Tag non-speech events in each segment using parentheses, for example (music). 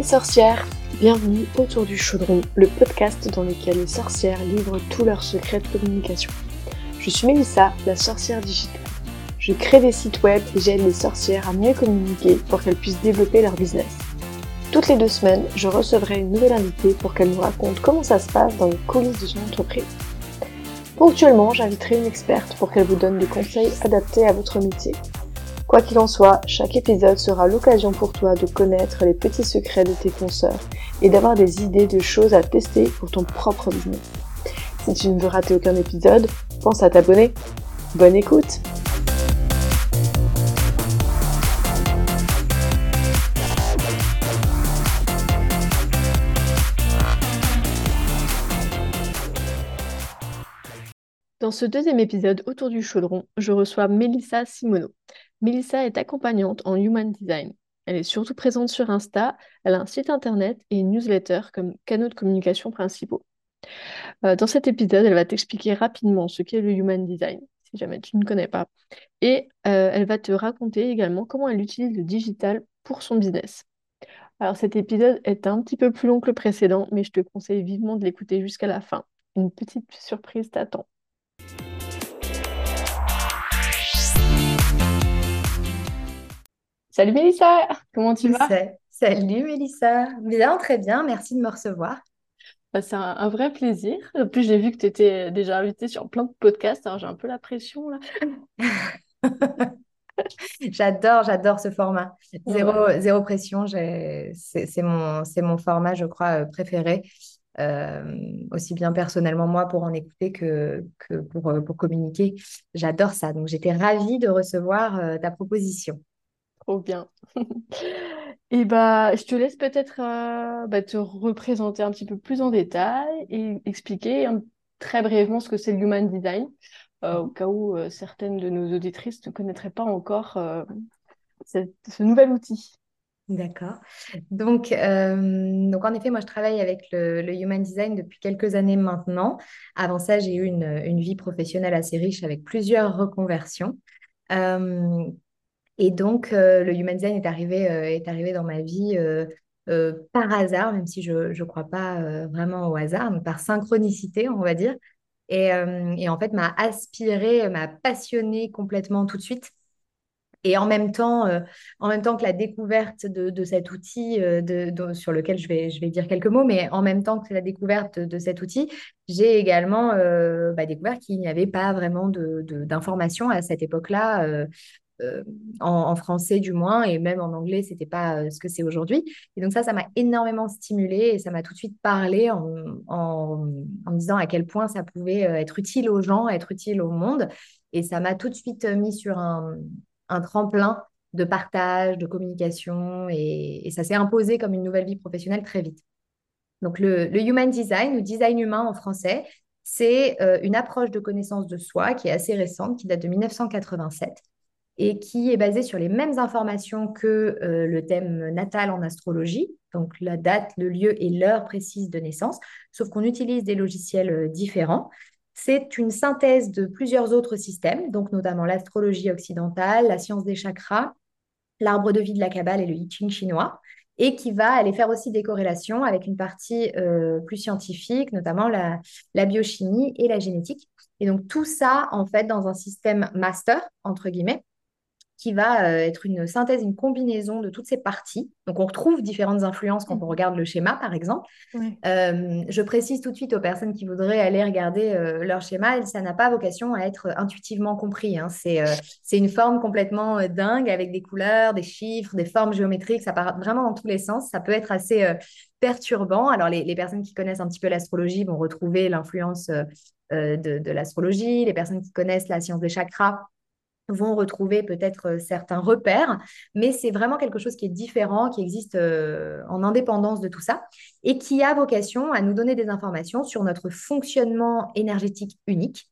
les sorcières Bienvenue autour du chaudron, le podcast dans lequel les sorcières livrent tous leurs secrets de communication. Je suis Mélissa, la sorcière digitale. Je crée des sites web et j'aide les sorcières à mieux communiquer pour qu'elles puissent développer leur business. Toutes les deux semaines, je recevrai une nouvelle invitée pour qu'elle nous raconte comment ça se passe dans les coulisses de son entreprise. Ponctuellement, j'inviterai une experte pour qu'elle vous donne des conseils adaptés à votre métier. Quoi qu'il en soit, chaque épisode sera l'occasion pour toi de connaître les petits secrets de tes consoeurs et d'avoir des idées de choses à tester pour ton propre business. Si tu ne veux rater aucun épisode, pense à t'abonner. Bonne écoute Dans ce deuxième épisode autour du chaudron, je reçois Mélissa Simono. Mélissa est accompagnante en Human Design. Elle est surtout présente sur Insta, elle a un site internet et une newsletter comme canaux de communication principaux. Euh, dans cet épisode, elle va t'expliquer rapidement ce qu'est le Human Design, si jamais tu ne connais pas. Et euh, elle va te raconter également comment elle utilise le digital pour son business. Alors cet épisode est un petit peu plus long que le précédent, mais je te conseille vivement de l'écouter jusqu'à la fin. Une petite surprise t'attend. Salut Mélissa, comment tu vas? Salut Mélissa, bien, très bien, merci de me recevoir. Bah, c'est un, vrai plaisir. En plus, j'ai vu que tu étais déjà invitée sur plein de podcasts, alors j'ai un peu la pression là. (laughs) J'adore, j'adore ce format. Zéro, zéro pression, c'est mon, c'est mon format, je crois, euh, préféré. Euh, aussi bien personnellement moi pour en écouter que, que pour, euh, pour communiquer. J'adore ça. Donc j'étais ravie de recevoir ta proposition. Trop bien. (laughs) Et bah, je te laisse peut-être euh, bah, te représenter un petit peu plus en détail et expliquer très brièvement ce que c'est le Human Design, euh, au cas où euh, certaines de nos auditrices ne connaîtraient pas encore ce nouvel outil. D'accord. Donc, donc, en effet, moi, je travaille avec le, Human Design depuis quelques années maintenant. Avant ça, j'ai eu une, une, vie professionnelle assez riche avec plusieurs reconversions. Et donc, euh, le Human Design est arrivé, euh, est arrivé dans ma vie euh, par hasard, même si je ne crois pas vraiment au hasard, mais par synchronicité, on va dire. Et, et en fait, m'a aspiré, m'a passionné complètement tout de suite. Et en même temps, en même temps que la découverte de, de cet outil de, sur lequel je vais, je vais dire quelques mots, mais en même temps que la découverte de, cet outil, j'ai également bah, découvert qu'il n'y avait pas vraiment d'informations à cette époque-là euh, en, français du moins, et même en anglais, c'était pas euh, ce que c'est aujourd'hui. Et donc ça, ça m'a énormément stimulée et ça m'a tout de suite parlé en, me disant à quel point ça pouvait euh, être utile aux gens, être utile au monde. Et ça m'a tout de suite mis sur un, tremplin de partage, de communication, et, ça s'est imposé comme une nouvelle vie professionnelle très vite. Donc le, le Human Design, ou design humain en français, c'est une approche de connaissance de soi qui est assez récente, qui date de 1987 et qui est basé sur les mêmes informations que euh, le thème natal en astrologie, donc la date, le lieu et l'heure précise de naissance, sauf qu'on utilise des logiciels euh, différents. C'est une synthèse de plusieurs autres systèmes, donc notamment l'astrologie occidentale, la science des chakras, l'arbre de vie de la Kabbale et le I Ching chinois, et qui va aller faire aussi des corrélations avec une partie euh, plus scientifique, notamment la, la, biochimie et la génétique. Et donc tout ça, en fait, dans un système master, entre guillemets, qui va euh, être une synthèse, une combinaison de toutes ces parties. Donc, on retrouve différentes influences quand on mhm. regarde le schéma, par exemple. Euh, je précise tout de suite aux personnes qui voudraient aller regarder euh, leur schéma, ça n'a pas vocation à être intuitivement compris. Hein. C'est une forme complètement dingue avec des couleurs, des chiffres, des formes géométriques. Ça part vraiment dans tous les sens. Ça peut être assez perturbant. Alors, les, les, personnes qui connaissent un petit peu l'astrologie vont retrouver l'influence de, de l'astrologie. Les personnes qui connaissent la science des chakras vont retrouver peut-être euh, certains repères, mais c'est vraiment quelque chose qui est différent, qui existe euh, en indépendance de tout ça et qui a vocation à nous donner des informations sur notre fonctionnement énergétique unique,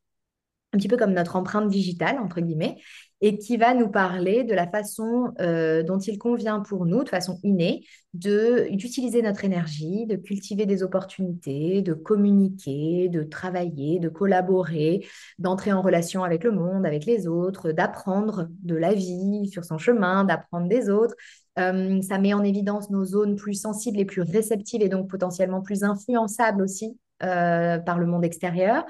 un petit peu comme notre empreinte digitale, entre guillemets, et qui va nous parler de la façon euh, dont il convient pour nous, de façon innée, d'utiliser notre énergie, de cultiver des opportunités, de communiquer, de travailler, de collaborer, d'entrer en relation avec le monde, avec les autres, d'apprendre de la vie sur son chemin, d'apprendre des autres, ça met en évidence nos zones plus sensibles et plus réceptives et donc potentiellement plus influençables aussi par le monde extérieur.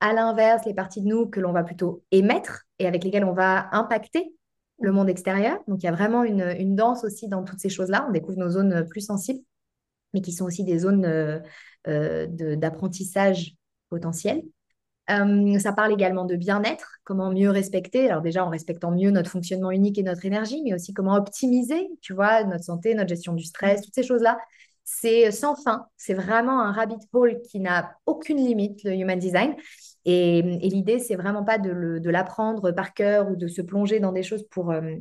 À l'inverse, les parties de nous que l'on va plutôt émettre et avec lesquelles on va impacter le monde extérieur. Donc, il y a vraiment une, danse aussi dans toutes ces choses-là. On découvre nos zones plus sensibles, mais qui sont aussi des zones euh, euh, d'apprentissage potentiel. Euh, ça parle également de bien-être, comment mieux respecter. Alors déjà en respectant mieux notre fonctionnement unique et notre énergie, mais aussi comment optimiser, tu vois, notre santé, notre gestion du stress, toutes ces choses-là. C'est sans fin. C'est vraiment un rabbit hole qui n'a aucune limite, le human design. Et, l'idée, c'est vraiment pas de l'apprendre par cœur ou de se plonger dans des choses pour, euh,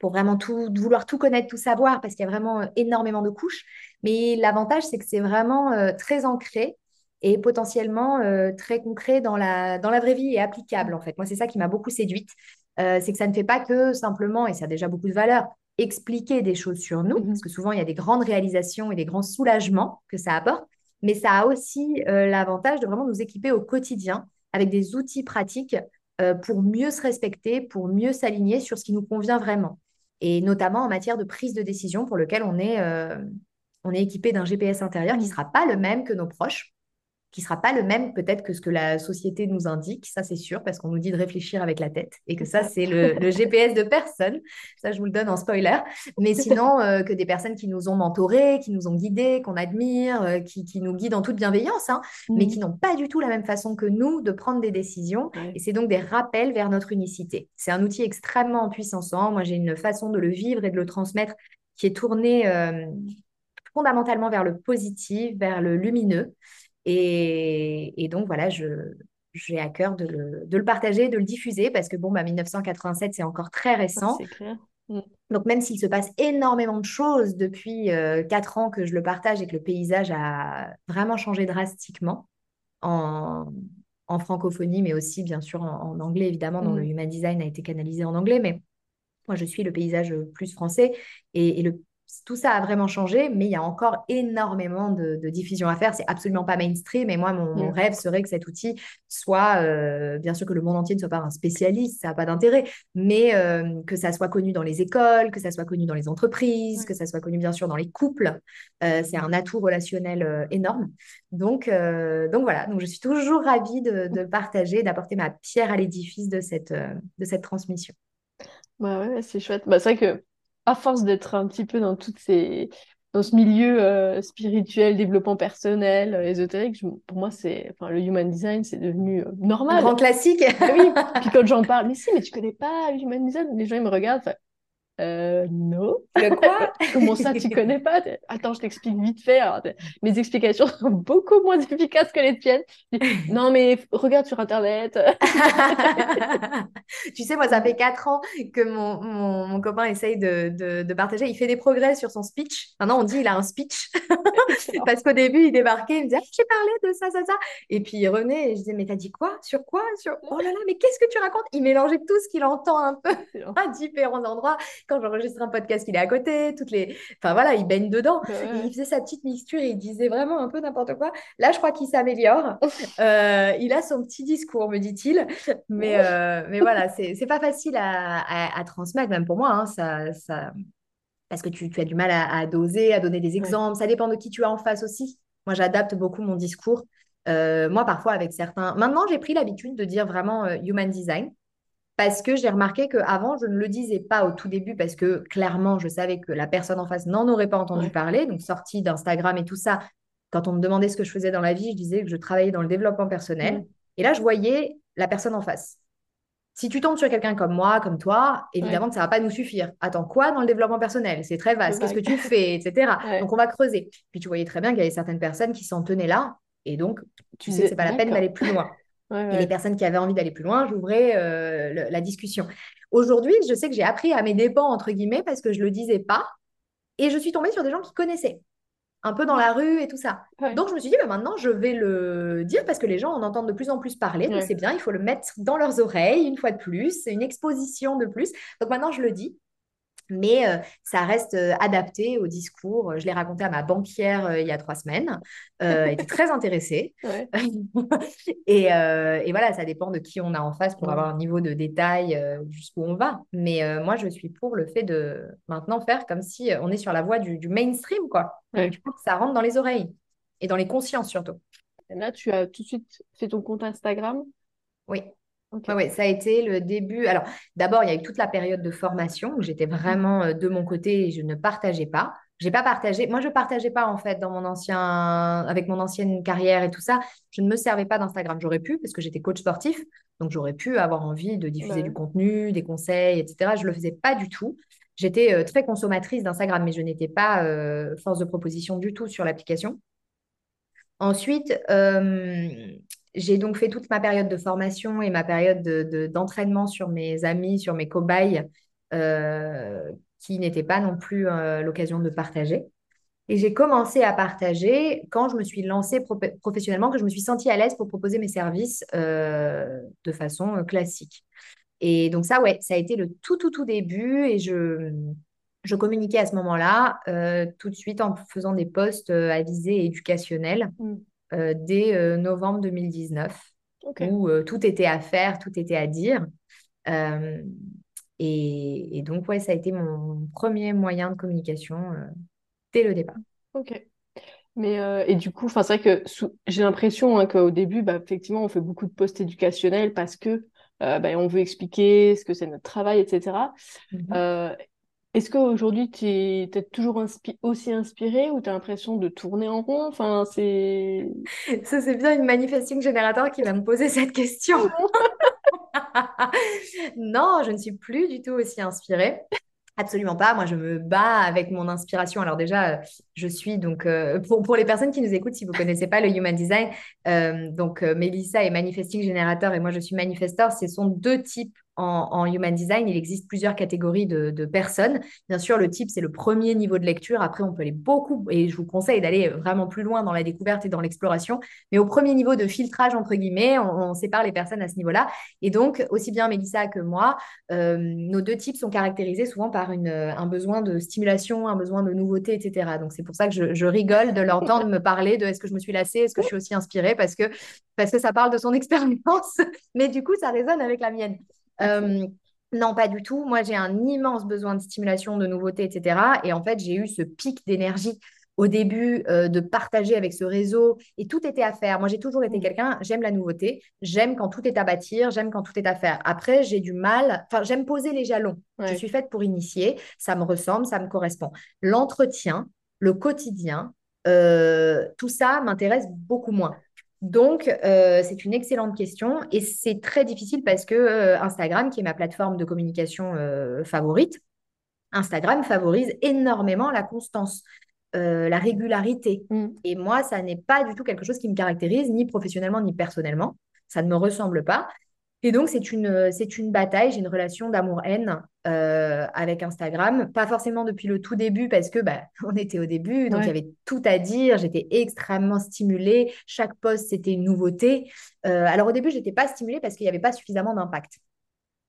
pour vraiment tout, vouloir tout connaître, tout savoir, parce qu'il y a vraiment euh, énormément de couches. Mais l'avantage, c'est que c'est vraiment euh, très ancré et potentiellement très concret dans la, dans la vraie vie et applicable, en fait. Moi, c'est ça qui m'a beaucoup séduite. c'est que ça ne fait pas que simplement, et ça a déjà beaucoup de valeur, expliquer des choses sur nous, mmh parce que souvent, il y a des grandes réalisations et des grands soulagements que ça apporte, mais ça a aussi l'avantage de vraiment nous équiper au quotidien avec des outils pratiques euh, pour mieux se respecter, pour mieux s'aligner sur ce qui nous convient vraiment. Et notamment en matière de prise de décision pour lequel on est, euh, on est équipé d'un GPS intérieur qui ne sera pas le même que nos proches qui sera pas le même peut-être que ce que la société nous indique, ça c'est sûr, parce qu'on nous dit de réfléchir avec la tête et que ça c'est le, GPS (laughs) de personne. Ça je vous le donne en spoiler. Mais sinon euh, que des personnes qui nous ont mentorés, qui nous ont guidés, qu'on admire, euh, qui, nous guident en toute bienveillance, hein, mais qui mmh. n'ont pas du tout la même façon que nous de prendre des décisions. Et c'est donc des rappels vers notre unicité. C'est un outil extrêmement puissant. Moi j'ai une façon de le vivre et de le transmettre qui est tournée euh, fondamentalement vers le positif, vers le lumineux. Et, donc, voilà, j'ai à cœur de le, partager, de le diffuser, parce que, bon, bah, 1987, c'est encore très récent. C'est clair. Mm. Donc, même s'il se passe énormément de choses depuis euh, quatre ans que je le partage et que le paysage a vraiment changé drastiquement en, francophonie, mais aussi, bien sûr, en, anglais, évidemment, dont le mm. human design a été canalisé en anglais, mais moi, je suis le paysage plus français et, et le tout ça a vraiment changé, mais il y a encore énormément de, diffusion à faire. C'est absolument pas mainstream. Et moi, mon, mm. rêve serait que cet outil soit, euh, bien sûr que le monde entier ne soit pas un spécialiste, ça n'a pas d'intérêt, mais euh, que ça soit connu dans les écoles, que ça soit connu dans les entreprises, que ça soit connu bien sûr dans les couples. Euh, c'est un atout relationnel énorme. Donc, donc voilà. Donc je suis toujours ravie de, partager, d'apporter ma pierre à l'édifice de cette, de cette transmission. Bah ouais, c'est chouette. Bah, c'est vrai que à force d'être un petit peu dans toutes ces dans ce milieu euh, spirituel, développement personnel, euh, ésotérique, pour moi, c'est, enfin, le human design, c'est devenu euh, normal. Un grand classique. Ah oui. (laughs) Puis quand j'en parle, mais si, mais tu connais pas le human design, les gens ils me regardent, euh, non. Le quoi? (laughs) Comment ça, tu connais pas? Attends, je t'explique vite fait. mes explications (laughs) sont beaucoup moins efficaces que les tiennes. (laughs) Non, mais regarde sur Internet. tu sais, moi, ça fait quatre ans que mon, mon, copain essaye de, de, partager. Il fait des progrès sur son speech. Maintenant, on dit il a un speech. Parce qu'au début, il débarquait, il me disait ah, J'ai parlé de ça, ça, ça. Et puis il revenait et je disais Mais t'as dit quoi? Sur quoi? Sur... Oh là là, mais qu'est-ce que tu racontes? Il mélangeait tout ce qu'il entend un peu à différents endroits quand j'enregistre un podcast, il est à côté, toutes les... Enfin voilà, il baigne dedans. il faisait sa petite mixture et il disait vraiment un peu n'importe quoi. Là, je crois qu'il s'améliore. (laughs) Euh, il a son petit discours, me dit-il. Mais, euh, mais voilà, c'est pas facile à, à, transmettre, même pour moi. Hein, ça, ça... Parce que tu, tu, as du mal à, doser, à donner des exemples. Ça dépend de qui tu as en face aussi. Moi, j'adapte beaucoup mon discours. Euh, moi, parfois, avec certains. Maintenant, j'ai pris l'habitude de dire vraiment human design parce que j'ai remarqué qu'avant, je ne le disais pas au tout début parce que clairement, je savais que la personne en face n'en aurait pas entendu parler. Donc, sortie d'Instagram et tout ça, quand on me demandait ce que je faisais dans la vie, je disais que je travaillais dans le développement personnel. Et là, je voyais la personne en face. Si tu tombes sur quelqu'un comme moi, comme toi, évidemment que ça ne va pas nous suffire. Attends, quoi dans le développement personnel? C'est très vaste. Qu'est-ce que tu fais? Etc. (laughs) Donc, on va creuser. Puis, tu voyais très bien qu'il y avait certaines personnes qui s'en tenaient là. Et donc, tu sais que ce n'est pas la peine d'aller plus loin et les personnes qui avaient envie d'aller plus loin, j'ouvrais euh, la discussion. Aujourd'hui, je sais que j'ai appris à mes dépens, entre guillemets, parce que je ne le disais pas. Et je suis tombée sur des gens qui connaissaient, un peu dans la rue et tout ça. Donc, je me suis dit, bah, maintenant, je vais le dire parce que les gens en entendent de plus en plus parler. Donc, c'est bien, il faut le mettre dans leurs oreilles une fois de plus. C'est une exposition de plus. Donc, maintenant, je le dis. Mais euh, ça reste euh, adapté au discours. Je l'ai raconté à ma banquière euh, il y a trois semaines. elle était très intéressée. (laughs) (laughs) et, et, voilà, ça dépend de qui on a en face pour avoir un niveau de détail jusqu'où on va. Mais moi, je suis pour le fait de maintenant faire comme si on est sur la voie du, mainstream, quoi. Pense que ça rentre dans les oreilles et dans les consciences surtout. Là, tu as tout de suite fait ton compte Instagram? Oui. Oui, ça a été le début. Alors, d'abord, il y a eu toute la période de formation où j'étais vraiment euh, de mon côté et je ne partageais pas. J'ai pas partagé. Moi, je partageais pas en fait dans mon ancien, avec mon ancienne carrière et tout ça. Je ne me servais pas d'Instagram. J'aurais pu parce que j'étais coach sportif, donc j'aurais pu avoir envie de diffuser du contenu, des conseils, etc. Je le faisais pas du tout. J'étais euh, très consommatrice d'Instagram, mais je n'étais pas euh, force de proposition du tout sur l'application. Ensuite, j'ai donc fait toute ma période de formation et ma période d'entraînement sur mes amis, sur mes cobayes, euh, qui n'étaient pas non plus euh, l'occasion de partager. Et j'ai commencé à partager quand je me suis lancée professionnellement, que je me suis sentie à l'aise pour proposer mes services euh, de façon classique. Et donc ça, ouais, ça a été le tout, tout, tout début. Et je, communiquais à ce moment-là, tout de suite en faisant des posts à visée éducationnelle. Mmh. Euh, dès euh, novembre 2019, où euh, tout était à faire, tout était à dire. Et, donc, ouais, ça a été mon premier moyen de communication dès le départ. Ok. Mais et du coup, c'est vrai que j'ai l'impression hein, qu'au début, bah, effectivement, on fait beaucoup de posts éducationnels parce que bah, on veut expliquer ce que c'est notre travail, etc. Est-ce qu'aujourd'hui, tu es, toujours aussi inspiré ou tu as l'impression de tourner en rond? Enfin, c'est... (laughs) Ça, c'est bien une manifesting générateur qui va me poser cette question. (laughs) non, je ne suis plus du tout aussi inspirée. Absolument pas. Moi, je me bats avec mon inspiration. Alors déjà, je suis donc euh, (laughs) pour, pour les personnes qui nous écoutent, si vous connaissez pas le Human Design, euh, donc euh, Mélissa est manifesting générateur et moi je suis manifesteur. Ce sont deux types en, Human Design, il existe plusieurs catégories de, personnes. Bien sûr, le type, c'est le premier niveau de lecture. Après, on peut aller beaucoup, et je vous conseille d'aller vraiment plus loin dans la découverte et dans l'exploration. Mais au premier niveau de filtrage, entre guillemets, on, sépare les personnes à ce niveau-là. Et donc, aussi bien Mélissa que moi, euh, nos deux types sont caractérisés souvent par un besoin de stimulation, un besoin de nouveauté, etc. Donc, c'est pour ça que je, je rigole de l'entendre me parler de est-ce que je me suis lassée, est-ce que je suis aussi inspirée, parce que, parce que ça parle de son (laughs) expérience. Mais du coup, ça résonne avec la mienne. Euh, non, pas du tout. Moi, j'ai un immense besoin de stimulation, de nouveautés, etc. Et en fait, j'ai eu ce pic d'énergie au début euh, de partager avec ce réseau et tout était à faire. Moi, j'ai toujours été mmh. quelqu'un, j'aime la nouveauté, j'aime quand tout est à bâtir, j'aime quand tout est à faire. Après, j'ai du mal, enfin, j'aime poser les jalons. Je suis faite pour initier, ça me ressemble, ça me correspond. L'entretien, le quotidien, euh, tout ça m'intéresse beaucoup moins. Donc, euh, c'est une excellente question et c'est très difficile parce que euh, Instagram, qui est ma plateforme de communication euh, favorite, Instagram favorise énormément la constance, la régularité. Mm. Et moi, ça n'est pas du tout quelque chose qui me caractérise, ni professionnellement, ni personnellement. Ça ne me ressemble pas. Et donc, c'est une, c'est une bataille. J'ai une relation d'amour-haine euh, avec Instagram. Pas forcément depuis le tout début, parce que bah, (laughs) on était au début, donc il y avait tout à dire. J'étais extrêmement stimulée. Chaque post, c'était une nouveauté. Euh, alors, au début, je n'étais pas stimulée parce qu'il n'y avait pas suffisamment d'impact.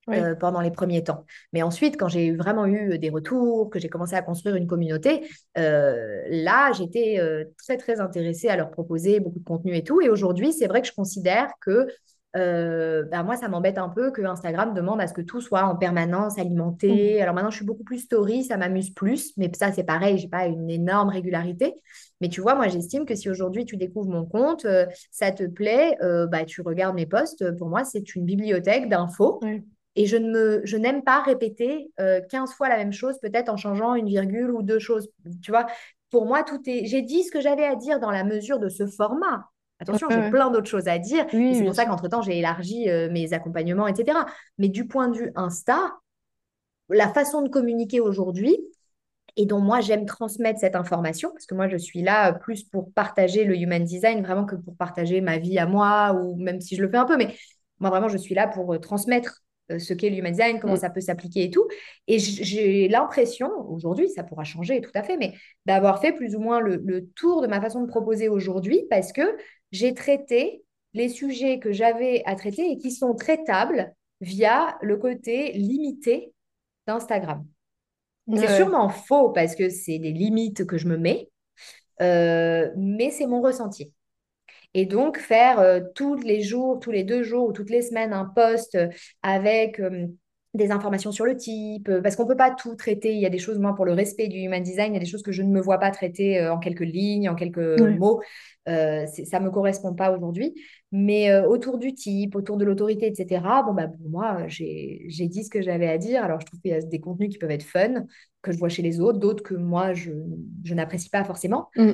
Euh, pendant les premiers temps. Mais ensuite, quand j'ai vraiment eu des retours, que j'ai commencé à construire une communauté, là, j'étais très, très intéressée à leur proposer beaucoup de contenu et tout. Et aujourd'hui, c'est vrai que je considère que euh, bah, moi, ça m'embête un peu que Instagram demande à ce que tout soit en permanence alimenté. Mmh. Alors maintenant, je suis beaucoup plus story, ça m'amuse plus, mais ça, c'est pareil, j'ai pas une énorme régularité. Mais tu vois, moi, j'estime que si aujourd'hui tu découvres mon compte, euh, ça te plaît, euh, bah, tu regardes mes posts. Pour moi, c'est une bibliothèque d'infos. Et je, ne me, je n'aime pas répéter 15 fois la même chose, peut-être en changeant une virgule ou deux choses. Tu vois, pour moi, tout est. J'ai dit ce que j'avais à dire dans la mesure de ce format. Attention, j'ai plein d'autres choses à dire. c'est pour ça qu'entre-temps, j'ai élargi euh, mes accompagnements, etc. Mais du point de vue Insta, la façon de communiquer aujourd'hui, et dont moi j'aime transmettre cette information, parce que moi je suis là plus pour partager le human design, vraiment que pour partager ma vie à moi, ou même si je le fais un peu, mais moi vraiment je suis là pour euh, transmettre euh, ce qu'est le human design, comment mm. ça peut s'appliquer et tout. Et j'ai l'impression, aujourd'hui, ça pourra changer tout à fait, mais d'avoir fait plus ou moins le, le, tour de ma façon de proposer aujourd'hui parce que j'ai traité les sujets que j'avais à traiter et qui sont traitables via le côté limité d'Instagram. C'est sûrement faux parce que c'est des limites que je me mets, euh, mais c'est mon ressenti. Et donc, faire euh, tous les jours, tous les deux jours ou toutes les semaines un post avec euh, des informations sur le type, parce qu'on ne peut pas tout traiter. Il y a des choses, moi, pour le respect du human design, il y a des choses que je ne me vois pas traiter en quelques lignes, en quelques mots. Ça ne me correspond pas aujourd'hui. Mais autour du type, autour de l'autorité, etc., bon, bah, pour moi, j'ai dit ce que j'avais à dire. Alors, je trouve qu'il y a des contenus qui peuvent être fun, que je vois chez les autres, d'autres que moi, je, je n'apprécie pas forcément. Mm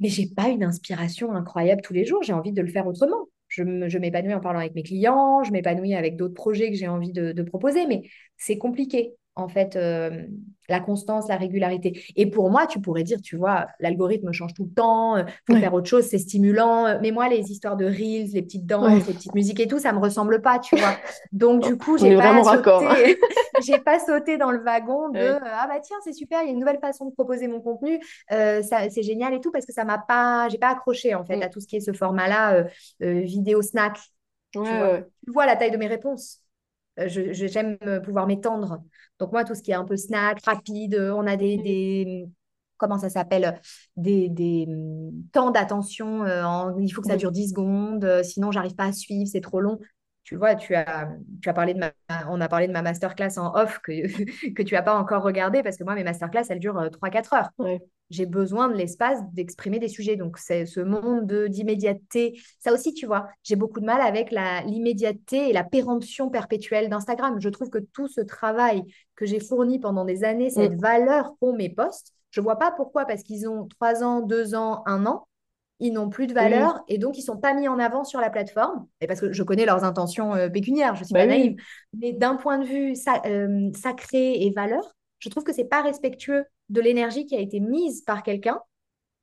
mais j'ai pas une inspiration incroyable tous les jours. J'ai envie de le faire autrement. Je m'épanouis en parlant avec mes clients, je m'épanouis avec d'autres projets que j'ai envie de, proposer, mais c'est compliqué en fait, euh, la constance, la régularité. Et pour moi, tu pourrais dire, tu vois, l'algorithme change tout le temps, il euh, faut faire autre chose, c'est stimulant. Euh, mais moi, les histoires de reels, les petites danses, les petites musiques et tout, ça me ressemble pas, tu vois. Donc, du coup, j'ai pas, sauté... (laughs) (laughs) j'ai pas sauté dans le wagon de ah bah tiens, c'est super, il y a une nouvelle façon de proposer mon contenu, c'est génial et tout, parce que ça m'a pas, j'ai pas accroché en fait mm. à tout ce qui est ce format-là, vidéo snack. tu vois la taille de mes réponses. Euh, j'aime pouvoir m'étendre. Donc moi, tout ce qui est un peu snack, rapide, on a des, des comment ça s'appelle, des, des, hum, temps d'attention. Euh, il faut que ça dure 10 secondes, euh, sinon j'arrive pas à suivre, c'est trop long. Tu vois, tu as, tu as parlé de ma, on a parlé de ma masterclass en off que, (laughs) que tu n'as pas encore regardé parce que moi, mes masterclass, elles durent 3-4 heures. Ouais j'ai besoin de l'espace d'exprimer des sujets. Donc, c'est ce monde d'immédiateté. Ça aussi, tu vois, j'ai beaucoup de mal avec l'immédiateté et la péremption perpétuelle d'Instagram. Je trouve que tout ce travail que j'ai fourni pendant des années, cette mm. valeur qu'ont mes posts, je ne vois pas pourquoi, parce qu'ils ont trois ans, deux ans, un an, ils n'ont plus de valeur et donc ils ne sont pas mis en avant sur la plateforme. Et parce que je connais leurs intentions euh, pécuniaires, je ne suis bah pas naïve. Mais d'un point de vue euh, sacré et valeur, je trouve que c'est pas respectueux de l'énergie qui a été mise par quelqu'un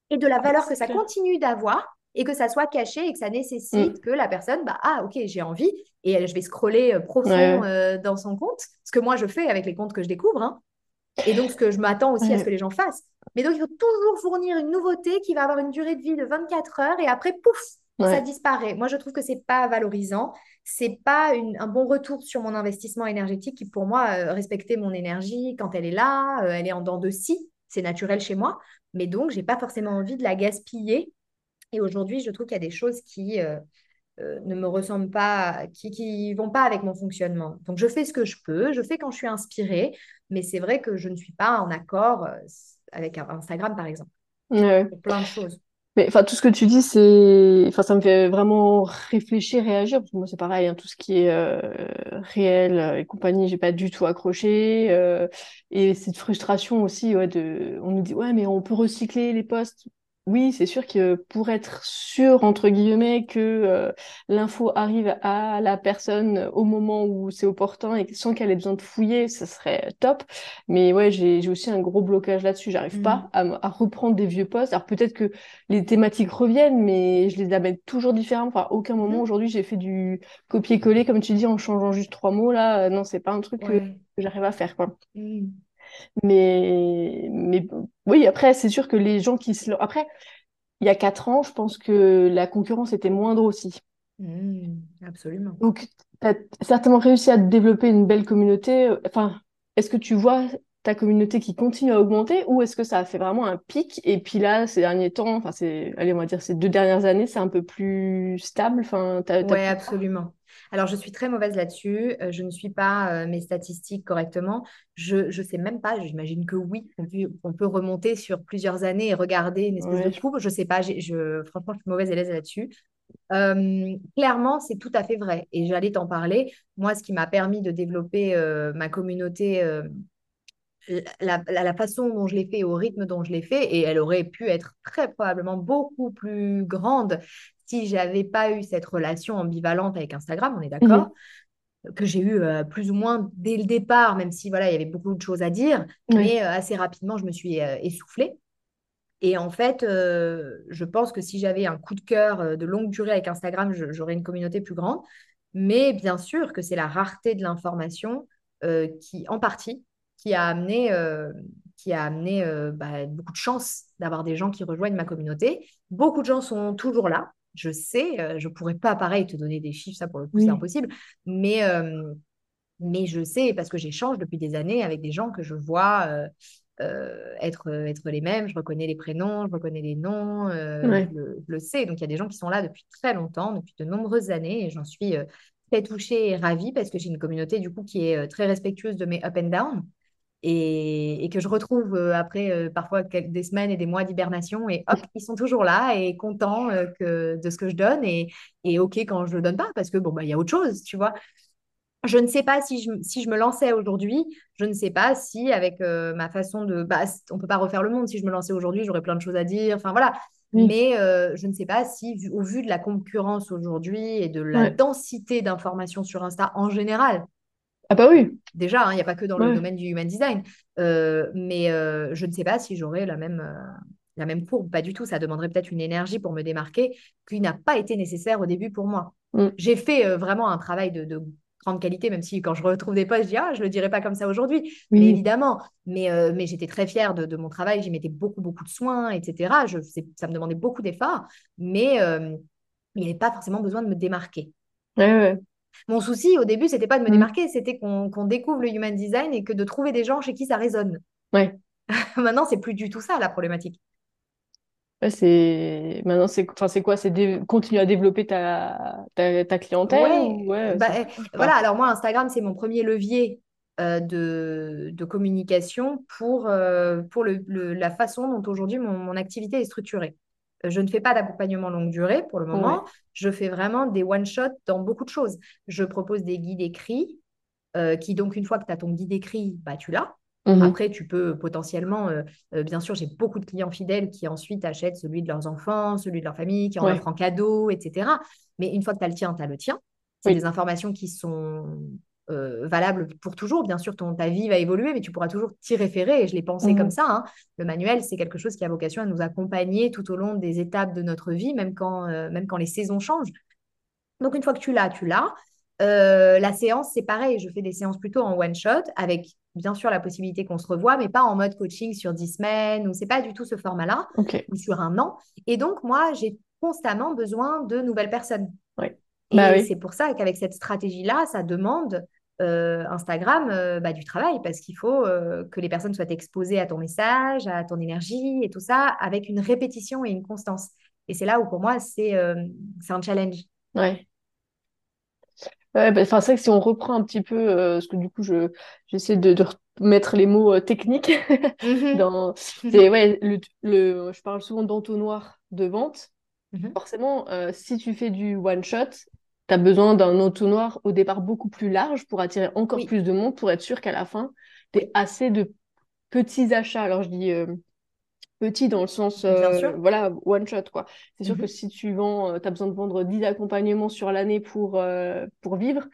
et de la valeur que ça continue d'avoir et que ça soit caché et que ça nécessite mm. que la personne, bah, ah, ok, j'ai envie et je vais scroller euh, profond euh, dans son compte, ce que moi je fais avec les comptes que je découvre, hein. et donc ce que je m'attends aussi à ce que les gens fassent. Mais donc, il faut toujours fournir une nouveauté qui va avoir une durée de vie de 24 heures et après, pouf, ça disparaît. Moi, je trouve que c'est pas valorisant. C'est pas un bon retour sur mon investissement énergétique qui, pour moi, euh, respectait mon énergie quand elle est là, euh, elle est en dents de scie. C'est naturel chez moi. Mais donc, j'ai pas forcément envie de la gaspiller. Et aujourd'hui, je trouve qu'il y a des choses qui euh, ne me ressemblent pas, qui ne vont pas avec mon fonctionnement. Donc, je fais ce que je peux, je fais quand je suis inspirée, mais c'est vrai que je ne suis pas en accord avec Instagram, par exemple. Pour plein de choses. Mais enfin, tout ce que tu dis, c'est, enfin, ça me fait vraiment réfléchir, réagir. Parce que moi, c'est pareil, hein, tout ce qui est euh, réel euh, et compagnie, j'ai pas du tout accroché. Euh, et cette frustration aussi, ouais, de, on nous dit, ouais, mais on peut recycler les postes oui, c'est sûr que pour être sûr, entre guillemets, que euh, l'info arrive à la personne au moment où c'est opportun et sans qu'elle ait besoin de fouiller, ça serait top. Mais ouais, j'ai aussi un gros blocage là-dessus. J'arrive pas mmh. à, reprendre des vieux posts. Alors peut-être que les thématiques reviennent, mais je les amène toujours différemment. Enfin, à aucun moment mmh. aujourd'hui j'ai fait du copier-coller, comme tu dis, en changeant juste trois mots. Là, non, c'est pas un truc que, j'arrive à faire. Quoi. Mmh. Mais, mais oui, après, c'est sûr que les gens qui se... Après, il y a quatre ans, je pense que la concurrence était moindre aussi. Mmh, absolument. Donc, tu as certainement réussi à développer une belle communauté. Enfin, est-ce que tu vois ta communauté qui continue à augmenter ou est-ce que ça a fait vraiment un pic et puis là, ces derniers temps, enfin, c'est, allez, on va dire ces deux dernières années, c'est un peu plus stable? Enfin, Oui, absolument. Alors, je suis très mauvaise là-dessus. Euh, je ne suis pas euh, mes statistiques correctement. Je ne sais même pas. J'imagine que oui, on peut, remonter sur plusieurs années et regarder une espèce de courbe. Je ne sais pas. Je, franchement, je suis mauvaise élève là-dessus. Euh, clairement, c'est tout à fait vrai. Et j'allais t'en parler. Moi, ce qui m'a permis de développer ma communauté la, la, façon dont je l'ai fait, au rythme dont je l'ai fait, et elle aurait pu être très probablement beaucoup plus grande si j'avais pas eu cette relation ambivalente avec Instagram, on est d'accord mhm. que j'ai eu euh, plus ou moins dès le départ, même si voilà, il y avait beaucoup de choses à dire, mais euh, assez rapidement, je me suis euh, essoufflée. Et en fait, je pense que si j'avais un coup de cœur de longue durée avec Instagram, j'aurais une communauté plus grande. Mais bien sûr que c'est la rareté de l'information qui, en partie, qui a amené, qui a amené bah, beaucoup de chance d'avoir des gens qui rejoignent ma communauté. Beaucoup de gens sont toujours là, je sais, euh, je ne pourrais pas, pareil, te donner des chiffres, ça pour le coup, c'est impossible. Mais, euh, Mais je sais, parce que j'échange depuis des années avec des gens que je vois euh, euh, être, être les mêmes, je reconnais les prénoms, je reconnais les noms, Ouais. je le, je le sais. Donc il y a des gens qui sont là depuis très longtemps, depuis de nombreuses années, et j'en suis très touchée et ravie parce que j'ai une communauté du coup qui est très respectueuse de mes up and down et, et que je retrouve euh, après euh, parfois des semaines et des mois d'hibernation et hop, ils sont toujours là et contents euh, que, de ce que je donne et, et OK quand je le donne pas parce que bon, bah, il y a autre chose, tu vois. Je ne sais pas si je, si je me lançais aujourd'hui, je ne sais pas si avec euh, ma façon de... Bah, on peut pas refaire le monde. Si je me lançais aujourd'hui, j'aurais plein de choses à dire. Enfin voilà. Oui. Mais euh, je ne sais pas si, vu- au vu de la concurrence aujourd'hui et de la densité d'informations sur Insta en général, Ah bah oui. déjà, hein, il n'y a pas que dans le domaine du human design, euh, mais euh, je ne sais pas si j'aurais la même, euh, la même courbe. Pas du tout. Ça demanderait peut-être une énergie pour me démarquer qui n'a pas été nécessaire au début pour moi. Mm. J'ai fait vraiment un travail de, de grande qualité, même si quand je retrouve des posts, je dis, ah, je ne le dirais pas comme ça aujourd'hui, mais évidemment. Mais, mais j'étais très fière de, de mon travail, j'y mettais beaucoup, beaucoup de soins, etc. Je, ça me demandait beaucoup d'efforts, mais il n'y avait pas forcément besoin de me démarquer. Ouais, ouais. Mon souci au début, c'était pas de me Mm. démarquer, c'était qu'on découvre le human design et que de trouver des gens chez qui ça résonne. Ouais. (laughs) Maintenant, c'est plus du tout ça la problématique. Ouais, c'est maintenant c'est enfin c'est quoi? C'est dé- continuer à développer ta, ta, ta clientèle Ouais, ou ouais, bah, ça change voilà. Alors moi, Instagram, c'est mon premier levier euh, de, de communication pour, euh, pour le, le- la façon dont aujourd'hui mon, mon activité est structurée. Je ne fais pas d'accompagnement longue durée pour le moment. Ouais. Je fais vraiment des one-shots dans beaucoup de choses. Je propose des guides écrits euh, qui donc, une fois que tu as ton guide écrit, bah, tu l'as. Mhm. Après, tu peux potentiellement, euh, euh, bien sûr, j'ai beaucoup de clients fidèles qui ensuite achètent celui de leurs enfants, celui de leur famille, qui en Ouais. offrent en cadeau, etc. Mais une fois que tu as le tien, tu as le tien. C'est des informations qui sont euh, valables pour toujours. Bien sûr, ton, ta vie va évoluer, mais tu pourras toujours t'y référer. Et je l'ai pensé comme Mhm. ça. hein. Le manuel, c'est quelque chose qui a vocation à nous accompagner tout au long des étapes de notre vie, même quand, euh, même quand les saisons changent. Donc, une fois que tu l'as, tu l'as. Euh, la séance, c'est pareil. Je fais des séances plutôt en one shot avec bien sûr la possibilité qu'on se revoie, mais pas en mode coaching sur 10 semaines ou c'est pas du tout ce format-là ou sur un an. Et donc, moi, j'ai constamment besoin de nouvelles personnes. Bah Et oui. c'est pour ça qu'avec cette stratégie-là, ça demande euh, Instagram euh, bah, du travail parce qu'il faut euh, que les personnes soient exposées à ton message, à ton énergie et tout ça avec une répétition et une constance. Et c'est là où pour moi, c'est un challenge. Ouais. Ouais, bah, enfin, c'est vrai que si on reprend un petit peu, parce que du coup, je, j'essaie de, de mettre les mots techniques (laughs) Mhm. dans, (laughs) ouais, le, le, je parle souvent d'entonnoir de vente. Mhm. Forcément, euh, si tu fais du one shot, tu as besoin d'un entonnoir au départ beaucoup plus large pour attirer encore Oui, plus de monde, pour être sûr qu'à la fin, tu oui, assez de petits achats. Alors, je dis euh, petit dans le sens, bien euh, sûr. voilà, one shot, quoi. C'est sûr que Mhm. si tu vends, tu as besoin de vendre 10 accompagnements sur l'année pour, euh, pour vivre,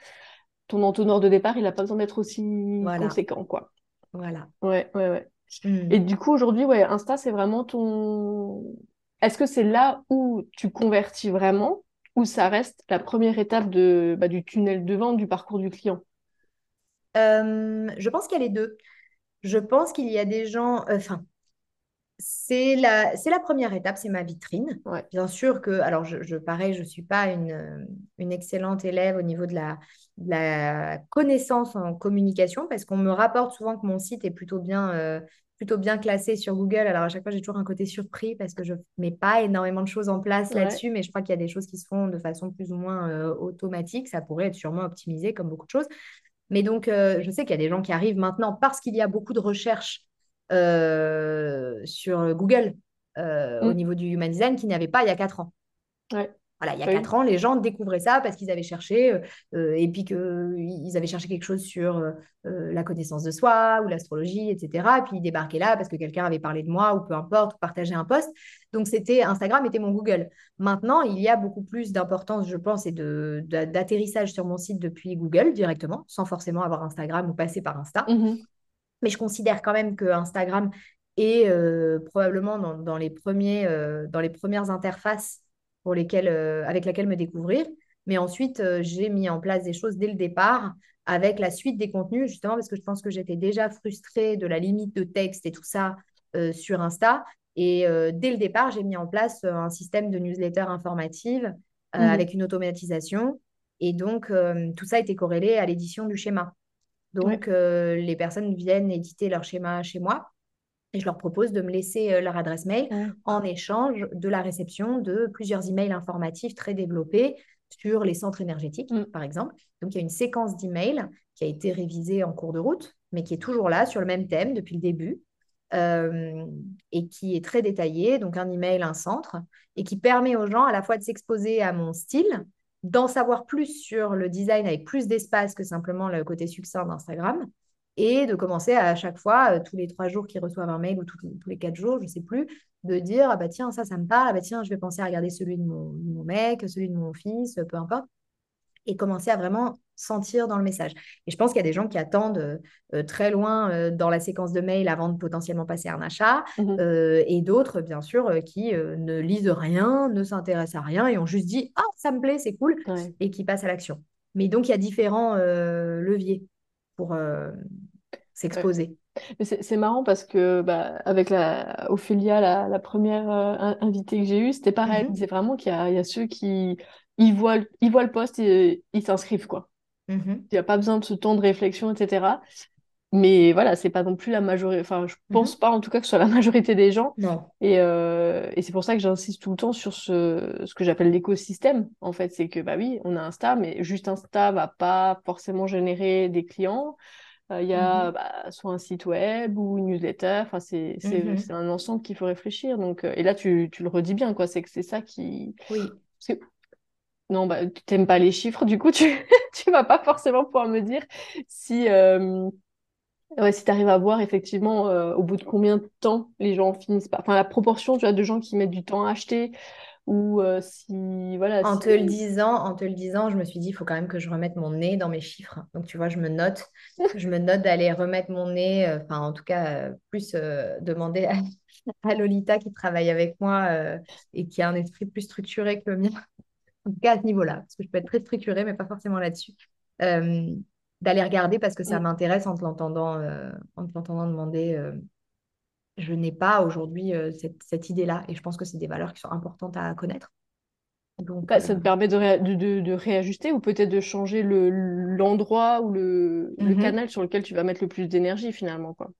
ton entonnoir de départ, il n'a pas besoin d'être aussi Voilà, conséquent, quoi. voilà. Ouais, ouais, ouais. Et Mm. du coup, aujourd'hui, ouais, Insta, c'est vraiment ton... Est-ce que c'est là où tu convertis vraiment ou ça reste la première étape de, bah, du tunnel de vente, du parcours du client? Euh, je pense qu'il y a les deux. Je pense qu'il y a des gens, euh, enfin, C'est la, c'est la première étape, c'est ma vitrine. Ouais. Bien sûr que, alors je, je pareil, je ne suis pas une, euh, une excellente élève au niveau de la, de la connaissance en communication parce qu'on me rapporte souvent que mon site est plutôt bien, euh, plutôt bien classé sur Google. Alors à chaque fois, j'ai toujours un côté surpris parce que je ne mets pas énormément de choses en place Ouais. là-dessus, mais je crois qu'il y a des choses qui se font de façon plus ou moins euh, automatique. Ça pourrait être sûrement optimisé comme beaucoup de choses. Mais donc, euh, je sais qu'il y a des gens qui arrivent maintenant parce qu'il y a beaucoup de recherches euh, sur Google au Mm. niveau du human design qu'il n'y avait pas il y a quatre ans. Ouais. Voilà, il y a Oui. quatre ans, les gens découvraient ça parce qu'ils avaient cherché, euh, euh, et puis qu'ils avaient cherché quelque chose sur euh, euh, la connaissance de soi ou l'astrologie, etc. Et puis ils débarquaient là parce que quelqu'un avait parlé de moi ou peu importe, ou partagé un post. Donc c'était Instagram était mon Google. Maintenant, il y a beaucoup plus d'importance, je pense, et de, de- d'atterrissage sur mon site depuis Google directement, sans forcément avoir Instagram ou passer par Insta. Mhm. Mais je considère quand même que Instagram est euh, probablement dans, dans les premiers, euh, dans les premières interfaces pour lesquelles, euh, avec laquelle me découvrir. Mais ensuite, euh, j'ai mis en place des choses dès le départ avec la suite des contenus, justement parce que je pense que j'étais déjà frustrée de la limite de texte et tout ça euh, sur Insta. Et dès le départ, j'ai mis en place un système de newsletter informative Mhm. avec une automatisation. Et donc, tout ça était corrélé à l'édition du schéma. Donc, les personnes viennent éditer leur schéma chez moi et je leur propose de me laisser leur adresse mail en échange de la réception de plusieurs emails informatifs très développés sur les centres énergétiques, mm. par exemple. Donc, il y a une séquence d'emails qui a été révisée en cours de route, mais qui est toujours là sur le même thème depuis le début. Euh, et qui est très détaillée, donc un email, un centre, et qui permet aux gens à la fois de s'exposer à mon style, d'en savoir plus sur le design avec plus d'espace que simplement le côté succinct d'Instagram, et de commencer à, chaque fois, euh, tous les trois jours qu'ils reçoivent un mail ou tous les quatre jours, je ne sais plus, de dire ah bah tiens ça ça me parle, ah bah tiens je vais penser à regarder celui de mon, de mon mec, celui de mon fils, peu importe, et commencer à vraiment sentir dans le message. Et je pense qu'il y a des gens qui attendent euh, euh, très loin euh, dans la séquence de mail avant de potentiellement passer à un achat, mmh et d'autres, bien sûr, qui ne lisent rien, ne s'intéressent à rien et ont juste dit Ah, ça me plaît, c'est cool, et qui passent à l'action. Mais donc, il y a différents leviers pour s'exposer. C'est marrant parce que bah, avec la Ophélia, la, première invitée que j'ai eue, c'était pareil. C'est mmh vraiment qu'il y, y, a ceux qui ils voient, ils voient le poste et ils s'inscrivent, quoi. Mm-hmm. Il n'y a pas besoin de ce temps de réflexion, etc. Mais voilà, c'est pas non plus la majorité. Enfin, je pense mm-hmm. pas en tout cas que ce soit la majorité des gens. Non. Et, euh, et c'est pour ça que j'insiste tout le temps sur ce, ce que j'appelle l'écosystème. En fait, c'est que bah oui, on a Insta, mais juste Insta va pas forcément générer des clients. Euh, il y a mm-hmm. bah, soit un site web ou une newsletter. Enfin, c'est un ensemble qu'il faut réfléchir. Donc, euh, et là, tu, tu le redis bien, quoi. C'est que c'est ça qui. Oui. Non, bah, tu n'aimes pas les chiffres, du coup, tu (laughs) ne vas pas forcément pouvoir me dire si, euh, ouais, si tu arrives à voir effectivement euh, au bout de combien de temps les gens finissent pas. Enfin, la proportion tu vois, de gens qui mettent du temps à acheter ou euh, si. Voilà, en, Te le disant, en te le disant, je me suis dit, il faut quand même que je remette mon nez dans mes chiffres. Donc, tu vois, je me note, (laughs) je me note d'aller remettre mon nez, enfin, en tout cas, plus demander à, (laughs) à, Lolita qui travaille avec moi et qui a un esprit plus structuré que le mien en tout cas à ce niveau-là, parce que je peux être très structurée, mais pas forcément là-dessus, euh, d'aller regarder parce que ça mm. m'intéresse en te l'entendant euh, en demander. Euh, je n'ai pas aujourd'hui cette, idée-là et je pense que c'est des valeurs qui sont importantes à connaître. Donc, bah, ça te permet de, de, réajuster ou peut-être de changer l'endroit ou le, le, mm-hmm. canal sur lequel tu vas mettre le plus d'énergie finalement. Quoi.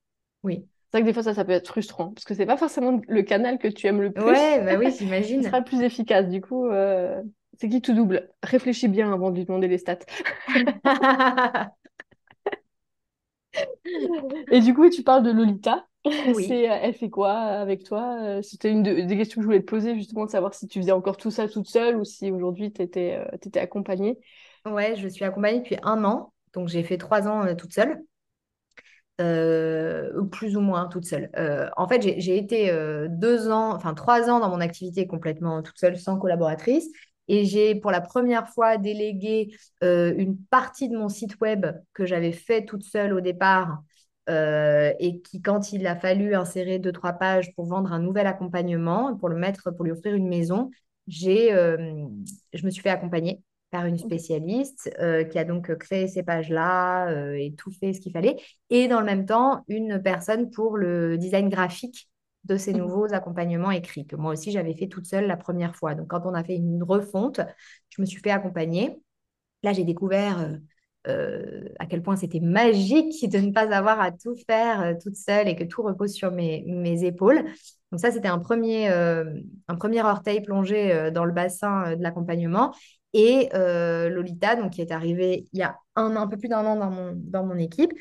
Oui. C'est vrai que des fois, ça, ça peut être frustrant parce que c'est pas forcément le canal que tu aimes le plus. Ouais, bah oui, (laughs) j'imagine. Ce sera le plus efficace. Du coup, c'est qui tout double? Réfléchis bien avant de lui demander les stats. (laughs) Et du coup, tu parles de Lolita. Oui. Euh, elle fait quoi avec toi? Euh, C'était une des questions que je voulais te poser, justement, de savoir si tu faisais encore tout ça toute seule ou si aujourd'hui tu étais, euh, accompagnée. Ouais, je suis accompagnée depuis un an. Donc, j'ai fait trois ans toute seule. plus ou moins toute seule. en fait, j'ai été deux ans, enfin trois ans dans mon activité complètement toute seule, sans collaboratrice. Et j'ai pour la première fois délégué euh, une partie de mon site web que j'avais fait toute seule au départ euh, et qui, quand il a fallu insérer deux, trois pages pour vendre un nouvel accompagnement, pour le mettre, pour lui offrir une maison, j'ai, euh, je me suis fait accompagner par une spécialiste qui a donc créé ces pages-là et tout fait ce qu'il fallait. Et dans le même temps, une personne pour le design graphique de ces mmh. nouveaux accompagnements écrits, que moi aussi j'avais fait toute seule la première fois. Donc quand on a fait une refonte, je me suis fait accompagner. Là, j'ai découvert euh, euh, à quel point c'était magique (laughs) de ne pas avoir à tout faire euh, toute seule et que tout repose sur mes, mes épaules. Donc ça, c'était un premier, un premier orteil plongé dans le bassin de l'accompagnement. Et Lolita, donc, qui est arrivée il y a un, un peu plus d'un an dans mon, dans mon équipe,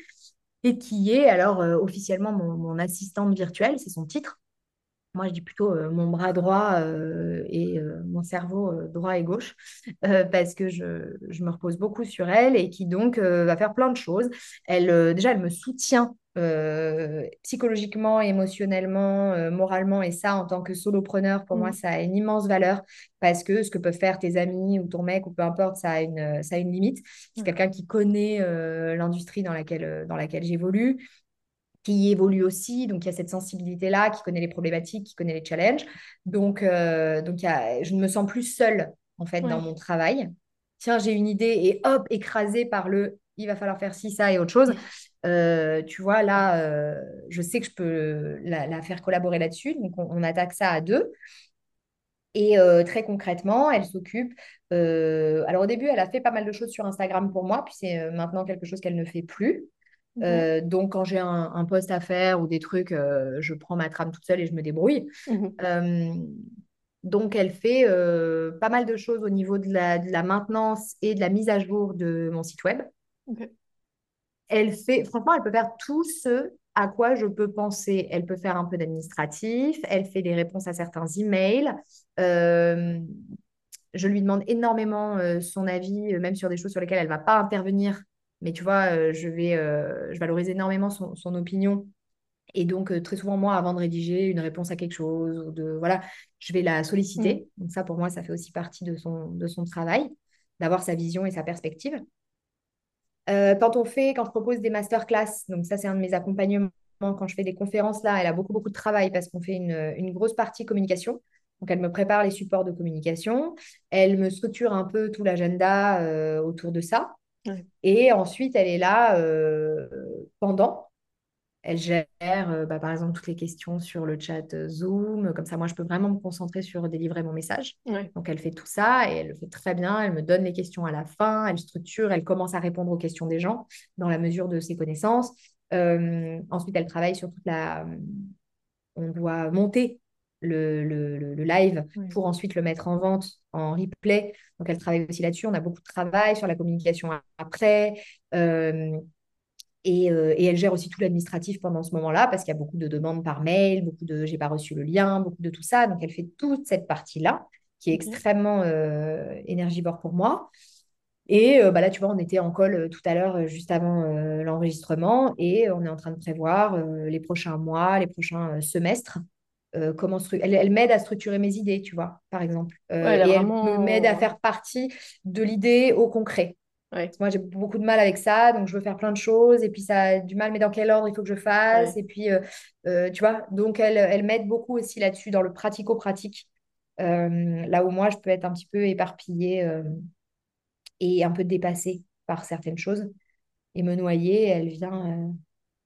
et qui est alors euh, officiellement mon, assistante virtuelle, c'est son titre. Moi, je dis plutôt euh, mon bras droit euh, et mon cerveau droit et gauche, parce que je, je, me repose beaucoup sur elle et qui donc va faire plein de choses. Elle, déjà, elle me soutient euh, psychologiquement, émotionnellement, euh, moralement. Et ça, en tant que solopreneur, pour moi, mm. ça a une immense valeur parce que ce que peuvent faire tes amis ou ton mec ou peu importe, ça a une, ça a une limite. C'est quelqu'un qui connaît euh, l'industrie dans laquelle, dans laquelle j'évolue qui évolue aussi, donc il y a cette sensibilité-là, qui connaît les problématiques, qui connaît les challenges. Donc, donc je ne me sens plus seule, en fait, dans mon travail. Tiens, j'ai une idée et hop, écrasée par le il va falloir faire ci, ça et autre chose. Euh, tu vois, là, euh, je sais que je peux la, faire collaborer là-dessus. Donc, on, attaque ça à deux. Et euh, très concrètement, elle s'occupe. alors, au début, elle a fait pas mal de choses sur Instagram pour moi, puis c'est maintenant quelque chose qu'elle ne fait plus. Euh, donc, quand j'ai un, un poste à faire ou des trucs, euh, je prends ma trame toute seule et je me débrouille. Mhm. Euh, donc, elle fait pas mal de choses au niveau de la, de la maintenance et de la mise à jour de mon site web. Elle fait, franchement, elle peut faire tout ce à quoi je peux penser. Elle peut faire un peu d'administratif, elle fait des réponses à certains emails. Je lui demande énormément son avis, même sur des choses sur lesquelles elle ne va pas intervenir. Mais tu vois, euh, je vais, euh, je valorise énormément son, son opinion. Et donc, euh, très souvent, moi, avant de rédiger une réponse à quelque chose, ou de, voilà, je vais la solliciter. Donc ça, pour moi, ça fait aussi partie de son, de son travail, d'avoir sa vision et sa perspective. Euh, quand on fait, quand je propose des masterclass, donc ça c'est un de mes accompagnements, quand je fais des conférences là, elle a beaucoup beaucoup de travail parce qu'on fait une, une grosse partie communication. Donc elle me prépare les supports de communication, elle me structure un peu tout l'agenda euh, autour de ça. Ouais. Et ensuite elle est là euh, pendant. Elle gère, euh, bah, par exemple, toutes les questions sur le chat Zoom. Comme ça, moi, je peux vraiment me concentrer sur délivrer mon message. Ouais. Donc, elle fait tout ça et elle le fait très bien. Elle me donne les questions à la fin. Elle structure, elle commence à répondre aux questions des gens dans la mesure de ses connaissances. Euh, ensuite, elle travaille sur toute la... On doit monter le, le- le- live pour ensuite le mettre en vente en replay. Donc, elle travaille aussi là-dessus. On a beaucoup de travail sur la communication après. Euh, et, euh, et elle gère aussi tout l'administratif pendant ce moment-là parce qu'il y a beaucoup de demandes par mail, beaucoup de j'ai pas reçu le lien, beaucoup de tout ça. Donc elle fait toute cette partie-là qui est extrêmement euh, énergivore pour moi. Et euh, bah là, tu vois, on était en call tout à l'heure, juste avant l'enregistrement, et on est en train de prévoir les prochains mois, les prochains semestres. Euh, comment elle, elle m'aide à structurer mes idées, tu vois, par exemple. Ouais, Euh, elle m'aide à faire partie de l'idée au concret. Ouais. Moi, j'ai beaucoup de mal avec ça, donc je veux faire plein de choses, et puis ça a du mal, mais dans quel ordre il faut que je fasse, Ouais. et puis, euh, euh, tu vois, donc elle, elle m'aide beaucoup aussi là-dessus, dans le pratico-pratique, là où moi, je peux être un petit peu éparpillée et un peu dépassée par certaines choses, et me noyer, elle vient,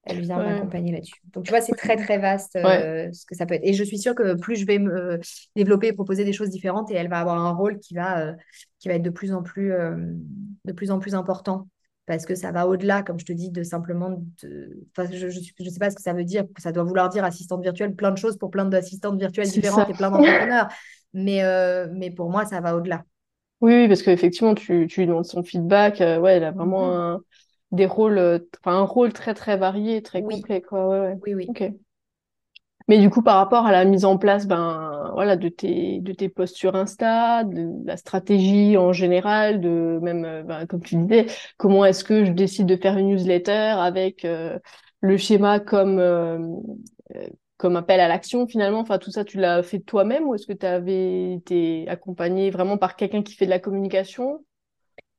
elle vient Ouais. m'accompagner là-dessus. Donc, tu vois, c'est très, très vaste Ouais. euh, ce que ça peut être. Et je suis sûre que plus je vais me euh, développer et proposer des choses différentes, et elle va avoir un rôle qui va, euh, qui va être de plus en plus, euh, de plus en plus important. Parce que ça va au-delà, comme je te dis, de simplement... De... Enfin, je ne je, je sais pas ce que ça veut dire. Ça doit vouloir dire assistante virtuelle, plein de choses pour plein d'assistantes virtuelles ça. différentes et plein d'entrepreneurs. Mais, mais pour moi, ça va au-delà. Oui, oui, parce qu'effectivement, tu, tu lui demandes son feedback. ouais, elle a vraiment Mhm. un, des rôles, euh, enfin, un rôle très, très varié, très Oui, complet, quoi. Ouais, ouais. oui, oui. Ok. Mais du coup, par rapport à la mise en place, ben, voilà, de tes, de tes posts sur Insta, de la stratégie en général, de même, euh, ben, comme tu disais, comment est-ce que je décide de faire une newsletter avec euh, le schéma comme, euh, comme appel à l'action finalement? Enfin, tout ça, tu l'as fait toi-même ou est-ce que tu avais été accompagné vraiment par quelqu'un qui fait de la communication?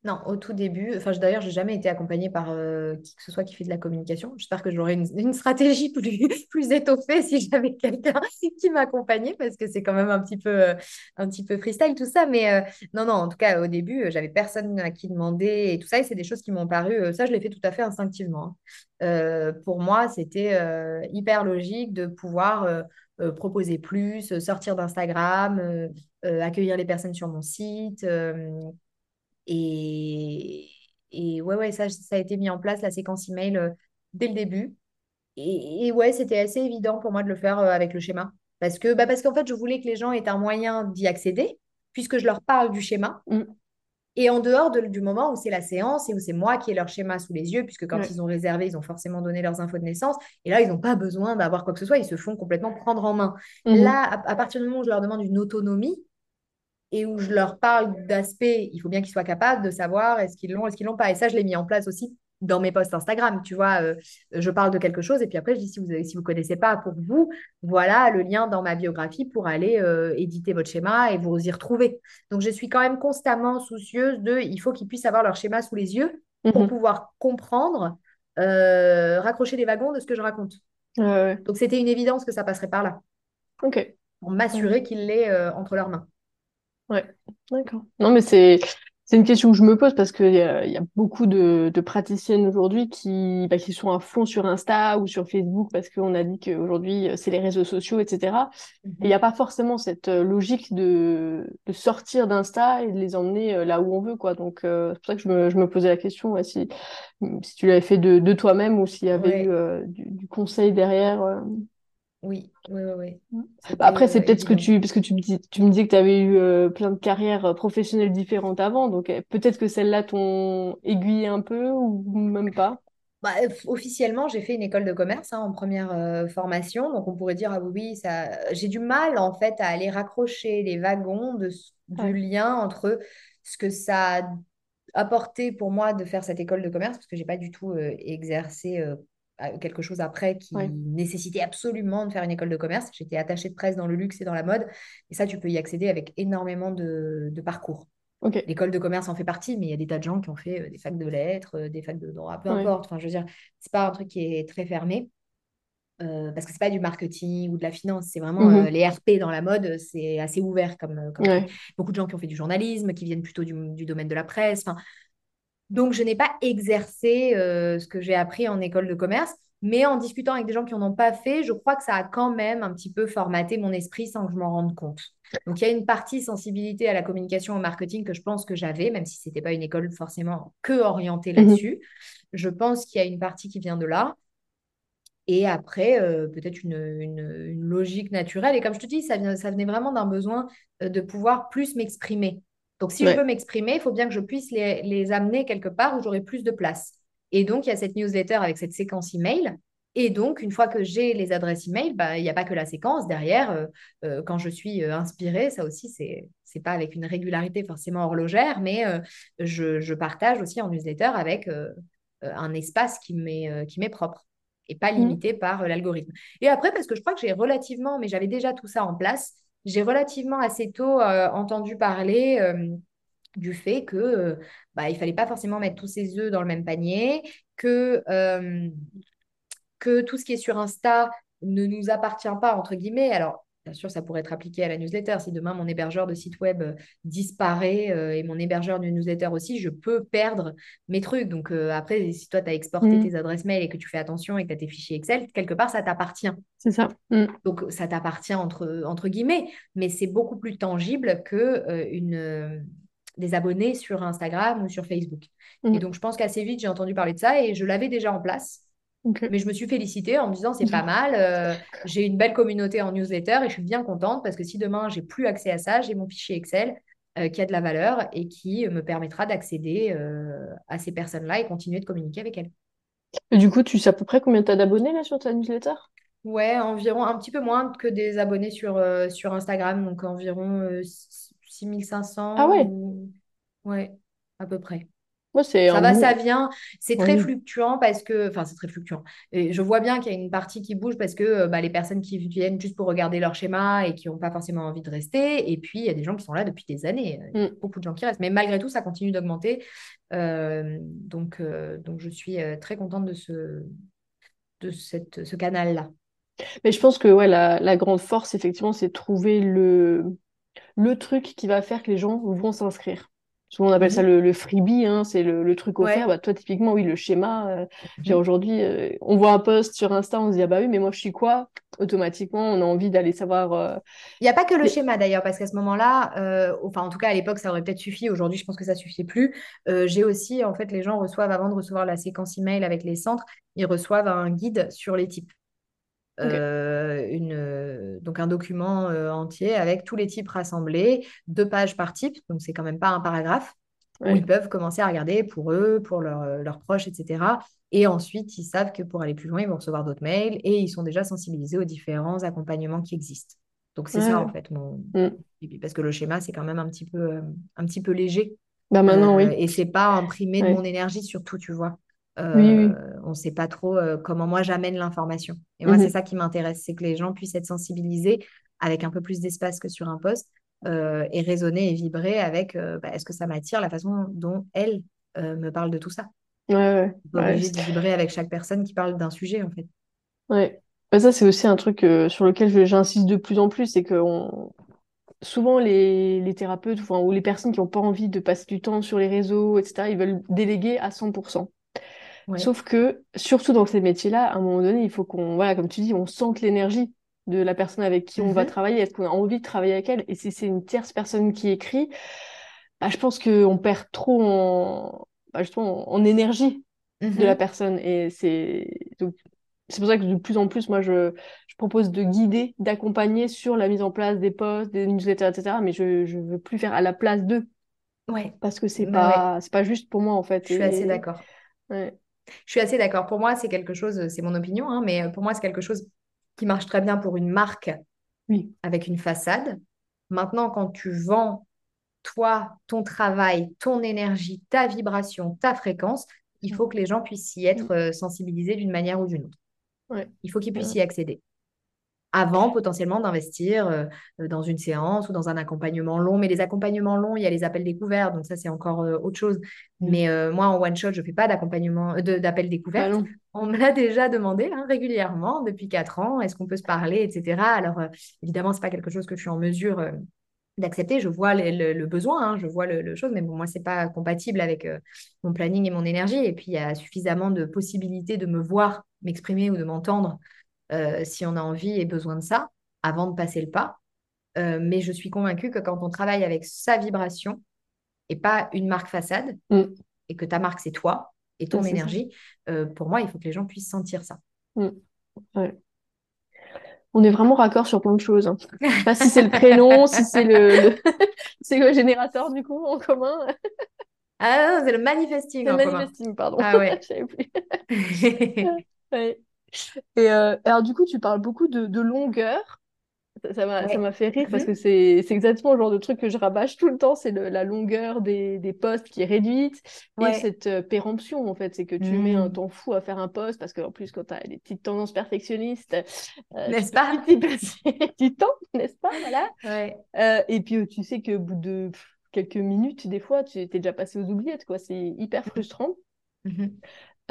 Non, au tout début, enfin je- d'ailleurs, j'ai jamais été accompagnée par euh, qui que ce soit qui fait de la communication. J'espère que j'aurai une, stratégie (laughs) plus, plus étoffée si j'avais quelqu'un (laughs) qui m'accompagnait parce que c'est quand même un petit peu, euh, un petit peu freestyle tout ça. Mais euh, non, non, en tout cas, au début, j'avais personne à qui demander et tout ça. Et c'est des choses qui m'ont paru, ça, je l'ai fait tout à fait instinctivement. hein. Pour moi, c'était hyper logique de pouvoir proposer plus, sortir d'Instagram, accueillir les personnes sur mon site. Et, et ouais, ouais, ça, ça a été mis en place, la séquence email, euh, dès le début. Et, et ouais, c'était assez évident pour moi de le faire euh, avec le schéma. Parce que, bah parce qu'en fait, je voulais que les gens aient un moyen d'y accéder, puisque je leur parle du schéma. Mm. Et en dehors de- du moment où c'est la séance et où c'est moi qui ai leur schéma sous les yeux, puisque quand Ouais. ils ont réservé, ils ont forcément donné leurs infos de naissance. Et là, ils n'ont pas besoin d'avoir quoi que ce soit, ils se font complètement prendre en main. Mhm. Là, à, à partir du moment où je leur demande une autonomie, et où je leur parle d'aspects, il faut bien qu'ils soient capables de savoir est-ce qu'ils l'ont, est-ce qu'ils l'ont pas. Et ça, je l'ai mis en place aussi dans mes posts Instagram. Tu vois, euh, je parle de quelque chose et puis après, je dis si vous ne si vous connaissez pas pour vous, voilà le lien dans ma biographie pour aller euh, éditer votre schéma et vous y retrouver. Donc, je suis quand même constamment soucieuse de il faut qu'ils puissent avoir leur schéma sous les yeux pour Mhm. pouvoir comprendre, euh, raccrocher les wagons de ce que je raconte. Donc, c'était une évidence que ça passerait par là Ok. pour m'assurer qu'il l'ait euh, entre leurs mains. Ouais. D'accord. Non, mais c'est C'est une question que je me pose parce qu'il y a, il y a beaucoup de, de praticiennes aujourd'hui qui, bah, qui sont à fond sur Insta ou sur Facebook parce qu'on a dit qu'aujourd'hui, euh, c'est les réseaux sociaux, etc. Et il n'y a pas forcément cette euh, logique de, de sortir d'Insta et de les emmener euh, là où on veut, quoi. Donc, euh, c'est pour ça que je me, je me posais la question ouais, si, si tu l'avais fait de, de toi-même ou s'il y avait eu euh, du, du conseil derrière. euh. Oui, oui, oui, oui. C'était Après, c'est euh, peut-être ce que tu... Parce que tu me dis, tu me disais que tu avais eu euh, plein de carrières euh, professionnelles différentes avant, donc euh, peut-être que celles-là t'ont aiguillé un peu ou même pas? Bah, officiellement, j'ai fait une école de commerce hein, en première euh, formation, donc on pourrait dire ah oui, oui, ça. J'ai du mal en fait à aller raccrocher les wagons de, du Ouais, lien entre ce que ça a apporté pour moi de faire cette école de commerce, parce que j'ai pas du tout euh, exercé euh, quelque chose après qui ouais, nécessitait absolument de faire une école de commerce. J'étais attachée de presse dans le luxe et dans la mode, et ça, tu peux y accéder avec énormément de, de parcours. L'école de commerce en fait partie, mais il y a des tas de gens qui ont fait euh, des facs de lettres, euh, des facs de droit, peu ouais. importe. Enfin, je veux dire, c'est pas un truc qui est très fermé euh, parce que c'est pas du marketing ou de la finance, c'est vraiment euh, Mhm. les RP dans la mode, c'est assez ouvert comme, comme truc. Ouais. Beaucoup de gens qui ont fait du journalisme, qui viennent plutôt du, du domaine de la presse. Enfin, donc, je n'ai pas exercé euh, ce que j'ai appris en école de commerce, mais en discutant avec des gens qui n'en ont pas fait, je crois que ça a quand même un petit peu formaté mon esprit sans que je m'en rende compte. Donc, il y a une partie sensibilité à la communication, au marketing que je pense que j'avais, même si ce n'était pas une école forcément que orientée Mhm. là-dessus. Je pense qu'il y a une partie qui vient de là. Et après, euh, peut-être une, une- une logique naturelle. Et comme je te dis, ça vient, ça venait vraiment d'un besoin euh, de pouvoir plus m'exprimer. Donc, si je veux m'exprimer, il faut bien que je puisse les, les amener quelque part où j'aurai plus de place. Et donc, il y a cette newsletter avec cette séquence email. Et donc, une fois que j'ai les adresses email, bah, il n'y a pas que la séquence. Derrière, euh, euh, quand je suis euh, inspirée, ça aussi, c'est, c'est pas avec une régularité forcément horlogère, mais je, je partage aussi en newsletter avec un espace qui m'est qui m'est propre et pas Mhm. limité par l'algorithme. Et après, parce que je crois que j'ai relativement, mais j'avais déjà tout ça en place, j'ai relativement assez tôt euh, entendu parler euh, du fait que euh, bah, il fallait pas forcément mettre tous ses œufs dans le même panier, que que tout ce qui est sur Insta ne nous appartient pas, entre guillemets. Alors, bien sûr, ça pourrait être appliqué à la newsletter. Si demain, mon hébergeur de site web euh, disparaît euh, et mon hébergeur de newsletter aussi, je peux perdre mes trucs. Donc, euh, après, si toi, tu as exporté Mhm. tes adresses mail et que tu fais attention et que tu as tes fichiers Excel, quelque part, ça t'appartient. C'est ça. Mhm. Donc, ça t'appartient entre, entre guillemets, mais c'est beaucoup plus tangible que euh, une, des abonnés sur Instagram ou sur Facebook. Et Mhm. donc, je pense qu'assez vite, j'ai entendu parler de ça et je l'avais déjà en place. Mais je me suis félicitée en me disant, c'est pas (laughs) mal, euh, j'ai une belle communauté en newsletter et je suis bien contente parce que si demain, j'ai plus accès à ça, j'ai mon fichier Excel euh, qui a de la valeur et qui me permettra d'accéder euh, à ces personnes-là et continuer de communiquer avec elles. Et du coup, tu sais à peu près combien t'as d'abonnés là sur ta newsletter? Ouais, environ un petit peu moins que des abonnés sur, sur Instagram, donc environ euh, 6500 Ah ouais, ou... Ouais, à peu près. Ça va, ça vient. C'est très Oui. fluctuant parce que, enfin, c'est très fluctuant. Et je vois bien qu'il y a une partie qui bouge parce que euh, bah, les personnes qui viennent juste pour regarder leur schéma et qui n'ont pas forcément envie de rester. Et puis, il y a des gens qui sont là depuis des années. Il y a Mhm. beaucoup de gens qui restent. Mais malgré tout, ça continue d'augmenter. Euh, donc, euh, donc, je suis très contente de ce, de cette, ce canal-là. Mais je pense que ouais, la, la grande force, effectivement, c'est de trouver le, le truc qui va faire que les gens vont s'inscrire. Souvent, on appelle ça Mhm. le, le freebie, hein, c'est le, le truc offert. Ouais. Bah, toi, typiquement, oui, le schéma. euh, j'ai Mhm. aujourd'hui, euh, on voit un post sur Insta, on se dit, ah bah oui, mais moi, je suis quoi? Automatiquement, on a envie d'aller savoir. euh, Il n'y a pas que le schéma d'ailleurs, parce qu'à ce moment-là, enfin en tout cas à l'époque ça aurait peut-être suffi, aujourd'hui je pense que ça ne suffit plus. J'ai aussi, en fait, les gens reçoivent, avant de recevoir la séquence email avec les centres, ils reçoivent un guide sur les types. Euh, une, euh, donc un document euh, entier avec tous les types rassemblés, deux pages par type, donc c'est quand même pas un paragraphe, où ils peuvent commencer à regarder pour eux, pour leur- leurs proches, etc. Et ensuite, ils savent que pour aller plus loin, ils vont recevoir d'autres mails et ils sont déjà sensibilisés aux différents accompagnements qui existent. Donc c'est Ouais, ça en fait mon Mm. parce que le schéma c'est quand même un petit peu un petit peu léger Bah maintenant, euh, oui. et c'est pas imprimer de mon énergie sur tout, tu vois. Euh, oui. on ne sait pas trop euh, comment moi j'amène l'information. Et moi, c'est Mhm. ça qui m'intéresse, c'est que les gens puissent être sensibilisés avec un peu plus d'espace que sur un poste euh, et raisonner et vibrer avec bah, est-ce que ça m'attire la façon dont elle me parle de tout ça? Ouais, ouais. On Ouais, obligé c'est- de vibrer avec chaque personne qui parle d'un sujet, en fait. ouais. Bah, ça, c'est aussi un truc sur lequel j'insiste de plus en plus, c'est qu'on souvent les, les thérapeutes enfin, ou les personnes qui n'ont pas envie de passer du temps sur les réseaux, etc., ils veulent déléguer à 100%. Sauf que, surtout dans ces métiers-là, à un moment donné, il faut qu'on, voilà, comme tu dis, on sente l'énergie de la personne avec qui on va Mhm. travailler. Est-ce qu'on a envie de travailler avec elle? Et si c'est une tierce personne qui écrit, bah, je pense qu'on perd trop en, bah, justement, en énergie de la Mhm. personne. Et c'est donc c'est pour ça que de plus en plus, moi, je, je propose de guider, d'accompagner sur la mise en place des posts, des newsletters, etc. Mais je je veux plus faire à la place d'eux Ouais, parce que c'est bah ouais, pas c'est pas juste pour moi en je fait. suis assez d'accord. ouais, Je suis assez d'accord. Pour moi, c'est quelque chose, c'est mon opinion, hein, mais pour moi, c'est quelque chose qui marche très bien pour une marque oui, avec une façade. Maintenant, quand tu vends toi, ton travail, ton énergie, ta vibration, ta fréquence, il faut que les gens puissent y être euh, sensibilisés d'une manière ou d'une autre. ouais, Il faut qu'ils puissent ouais, y accéder avant potentiellement d'investir euh, dans une séance ou dans un accompagnement long. Mais les accompagnements longs, il y a les appels découverts, donc ça c'est encore euh, autre chose. Mm. Mais euh, moi en one shot, je ne fais pas d'accompagnement, de- d'appels découvertes. non. On me l'a déjà demandé hein, régulièrement depuis quatre ans. Est-ce qu'on peut se parler, etc. Alors évidemment, c'est pas quelque chose que je suis en mesure d'accepter. Je vois le, le- le besoin, hein, je vois le, le chose, mais bon, moi c'est pas compatible avec euh, mon planning et mon énergie. Et puis il y a suffisamment de possibilités de me voir m'exprimer ou de m'entendre euh, si on a envie et besoin de ça, avant de passer le pas. Euh, mais je suis convaincue que quand on travaille avec sa vibration et pas une marque façade, Mm. et que ta marque c'est toi et ton énergie, euh, pour moi, il faut que les gens puissent sentir ça. Mm. Ouais. On est vraiment raccord sur plein de choses. hein. Je sais pas si c'est le prénom, (laughs) si c'est le, le... (laughs) c'est le générateur du coup en commun. Ah non, c'est le manifesting le en commun. manifesting, pardon. Ah Je ouais. (laughs) savais plus. Ouais. Et euh, alors du coup, tu parles beaucoup de, de longueur. Ça m'a Ouais. fait rire parce que Mhm. c'est exactement le genre de truc que je rabâche tout le temps, c'est la longueur des, des posts qui est réduite et cette euh, péremption en fait, c'est que tu mets un Hmm. temps fou à faire un post parce qu'en plus quand tu as des petites tendances perfectionnistes, euh, tu N'est-ce pas? (laughs) y passer du temps, n'est-ce pas? Voilà. Ouais. Euh, et puis tu sais qu'au bout de quelques minutes, des fois, tu t'es déjà passé aux oubliettes, quoi. C'est hyper frustrant. Mhm.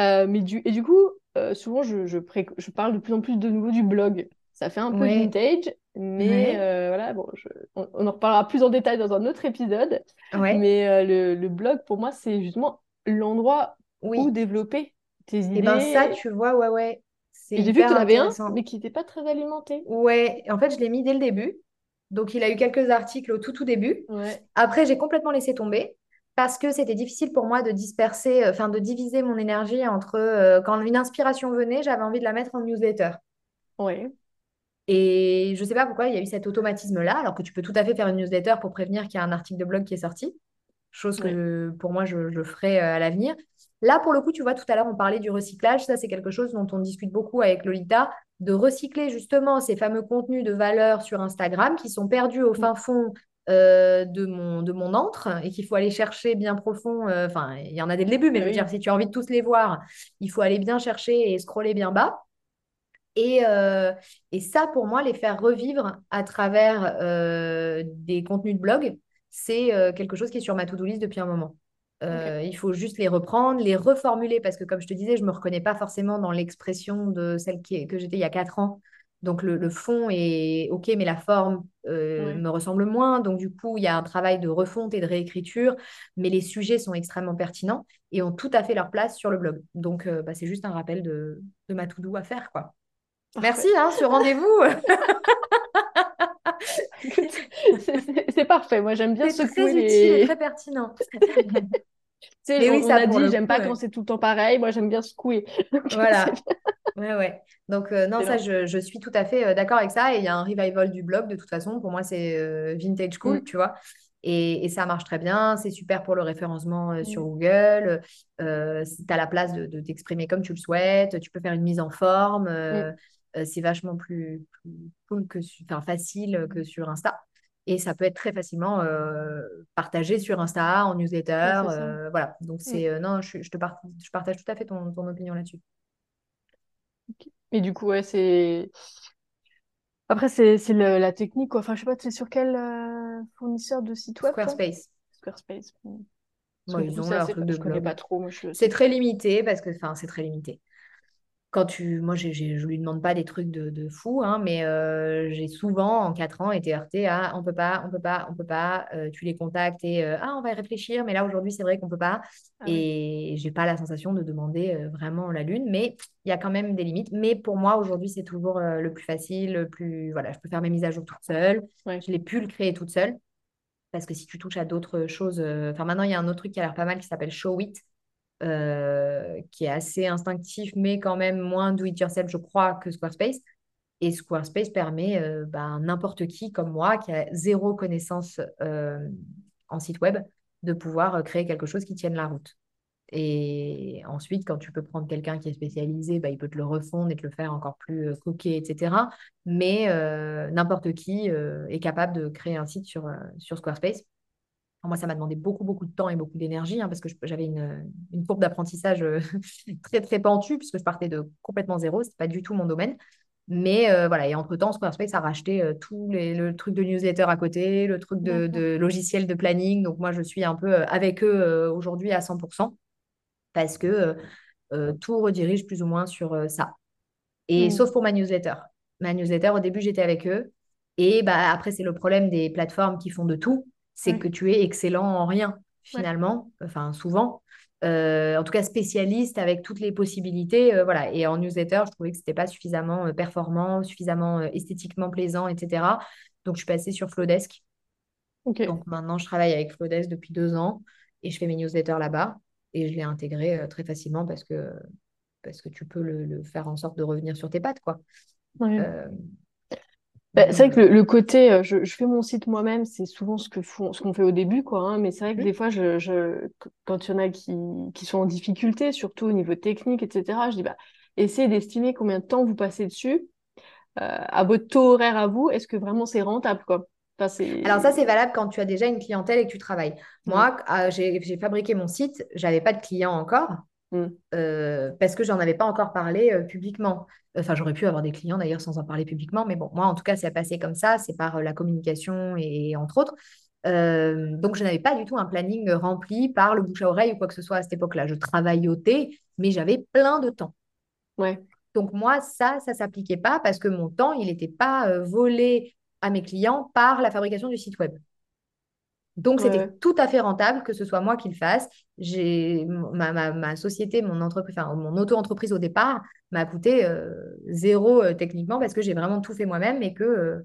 Euh, mais du, et du coup, euh, souvent, je, je, pré- je parle de plus en plus de nouveau du blog. Ça fait un peu Ouais. vintage, mais Ouais. euh, voilà, bon, je- on, on en reparlera plus en détail dans un autre épisode. Ouais. Mais euh, le, le blog, pour moi, c'est justement l'endroit où développer tes Et ben ça, idées. tu vois, ouais, ouais, j'ai vu que tu en avais un, mais qui n'était pas très alimenté. Ouais, en fait, je l'ai mis dès le début. Donc, il a eu quelques articles au tout, tout début. Après, j'ai complètement laissé tomber parce que c'était difficile pour moi de disperser, euh, enfin, de diviser mon énergie entre euh, quand une inspiration venait, j'avais envie de la mettre en newsletter. ouais, Et je ne sais pas pourquoi il y a eu cet automatisme-là, alors que tu peux tout à fait faire une newsletter pour prévenir qu'il y a un article de blog qui est sorti, chose que pour moi, je, je ferai euh, à l'avenir. Là, pour le coup, tu vois, tout à l'heure, on parlait du recyclage. Ça, c'est quelque chose dont on discute beaucoup avec Lolita, de recycler justement ces fameux contenus de valeur sur Instagram qui sont perdus au Mm. fin fond euh, de mon, de mon antre et qu'il faut aller chercher bien profond. euh, Enfin, il y en a dès le début, mais je veux dire, si tu as envie de tous les voir, il faut aller bien chercher et scroller bien bas. Et, euh, et ça, pour moi, les faire revivre à travers des contenus de blog, c'est quelque chose qui est sur ma to-do list depuis un moment. il faut juste les reprendre, les reformuler, parce que comme je te disais, je ne me reconnais pas forcément dans l'expression de celle qui est- que j'étais il y a quatre ans. Donc le, le fond est OK, mais la forme euh, Ouais. me ressemble moins. Donc du coup, il y a un travail de refonte et de réécriture, mais les sujets sont extrêmement pertinents et ont tout à fait leur place sur le blog. Donc euh, bah, c'est juste un rappel de, de ma to-do à faire, quoi. Merci, hein, ce rendez-vous. (laughs) C'est parfait. Moi, j'aime bien C'est très secouer utile et très pertinent. (laughs) (laughs) Tu sais, Mais on, oui, on ça, a pour dit, j'aime pas quand c'est tout le temps pareil. Moi, j'aime bien secouer. (laughs) Donc, Voilà. Ouais, ouais. Donc, euh, non, ça, je, je suis tout à fait euh, d'accord avec ça. Et il y a un revival du blog, de toute façon. Pour moi, c'est euh, vintage cool, Mm. tu vois. Et, et ça marche très bien. C'est super pour le référencement sur Mm. Google. Tu as la place de, de t'exprimer comme tu le souhaites. Tu peux faire une mise en forme. Mm. C'est vachement plus, plus cool que enfin, facile que sur Insta. Et ça peut être très facilement euh, partagé sur Insta, en newsletter. ça. euh, voilà. Donc, c'est euh, non, je, je te par- je partage tout à fait ton, ton opinion là-dessus. Ok. Et du coup, ouais, c'est. Après, c'est la technique, quoi. Enfin, je sais pas, tu es sur quel euh, fournisseur de site web? Squarespace. Squarespace. Bon, ils ont leur truc de Je connais pas trop. C'est très limité parce que, enfin, c'est très limité. Quand tu, moi, j'ai, j'ai- je lui demande pas des trucs de, de fou, hein, mais euh, j'ai souvent, en quatre ans, été heurtée à on peut pas, on peut pas, on peut pas. euh, tu les contactes et euh, ah, on va y réfléchir, mais là, aujourd'hui, c'est vrai qu'on peut pas. Ah. Et j'ai pas la sensation de demander vraiment la lune, mais il y a quand même des limites. Mais pour moi, aujourd'hui, c'est toujours le plus facile, le plus. Voilà, je peux faire mes mises à jour toute seule. Ouais. Je l'ai pu le créer toute seule. Parce que si tu touches à d'autres choses, enfin maintenant il y a un autre truc qui a l'air pas mal qui s'appelle Showit, euh, qui est assez instinctif, mais quand même moins do it yourself, je crois, que Squarespace. Et Squarespace permet euh, ben, n'importe qui comme moi, qui a zéro connaissance euh, en site web, de pouvoir euh, créer quelque chose qui tienne la route. Et ensuite, quand tu peux prendre quelqu'un qui est spécialisé, bah, il peut te le refondre et te le faire encore plus coquet, etc. Mais n'importe qui est capable de créer un site sur, sur Squarespace. Moi, ça m'a demandé beaucoup, beaucoup de temps et beaucoup d'énergie hein, parce que j'avais une, une courbe d'apprentissage euh, (laughs) très, très pentue puisque je partais de complètement zéro. Ce pas du tout mon domaine. Mais euh, voilà, et entre-temps, Squarespace a racheté euh, tous les, le truc de newsletter à côté, le truc de, logiciel de planning. Donc, moi, je suis un peu euh, avec eux euh, aujourd'hui à 100% parce que tout redirige plus ou moins sur ça. Et Mm. sauf pour ma newsletter. Ma newsletter, au début, j'étais avec eux. Et bah, après, c'est le problème des plateformes qui font de tout, c'est Ouais. que tu es excellent en rien, Ouais. finalement, enfin souvent. Euh, en tout cas, spécialiste avec toutes les possibilités. euh, voilà. Et en newsletter, je trouvais que c'était pas suffisamment euh, performant, suffisamment esthétiquement plaisant, etc. Donc, je suis passée sur Flowdesk. Ok. Donc, maintenant, je travaille avec Flowdesk depuis deux ans et je fais mes newsletters là-bas. Et je l'ai intégré euh, très facilement parce que, parce que tu peux le, le faire en sorte de revenir sur tes pattes, quoi. Ouais. Euh, Bah, c'est vrai que le, le côté, euh, je, je fais mon site moi-même, c'est souvent ce que font, ce qu'on fait au début, quoi. hein, mais c'est vrai que des fois, je, je, quand il y en a qui, qui sont en difficulté, surtout au niveau technique, etc., je dis, bah, essayez d'estimer combien de temps vous passez dessus, euh, à votre taux horaire à vous, est-ce que vraiment c'est rentable, quoi? Enfin, Alors ça, c'est... valable quand tu as déjà une clientèle et que tu travailles. Moi, euh, j'ai j'ai fabriqué mon site, j'avais pas de clients encore mm, euh, parce que j'en avais pas encore parlé euh, publiquement. Enfin, j'aurais pu avoir des clients d'ailleurs sans en parler publiquement, mais bon, moi, en tout cas, c'est passé comme ça, c'est par euh, la communication et entre autres. Donc, je n'avais pas du tout un planning rempli par le bouche à oreille ou quoi que ce soit à cette époque-là. Je travaillotais, mais j'avais plein de temps. ouais, Donc moi, ça, ça s'appliquait pas parce que mon temps, il n'était pas volé à mes clients par la fabrication du site web. Donc ouais, c'était tout à fait rentable que ce soit moi qui le fasse. J'ai ma, ma, ma société, mon entreprise, enfin mon auto-entreprise au départ m'a coûté euh, zéro euh, techniquement parce que j'ai vraiment tout fait moi-même et que euh,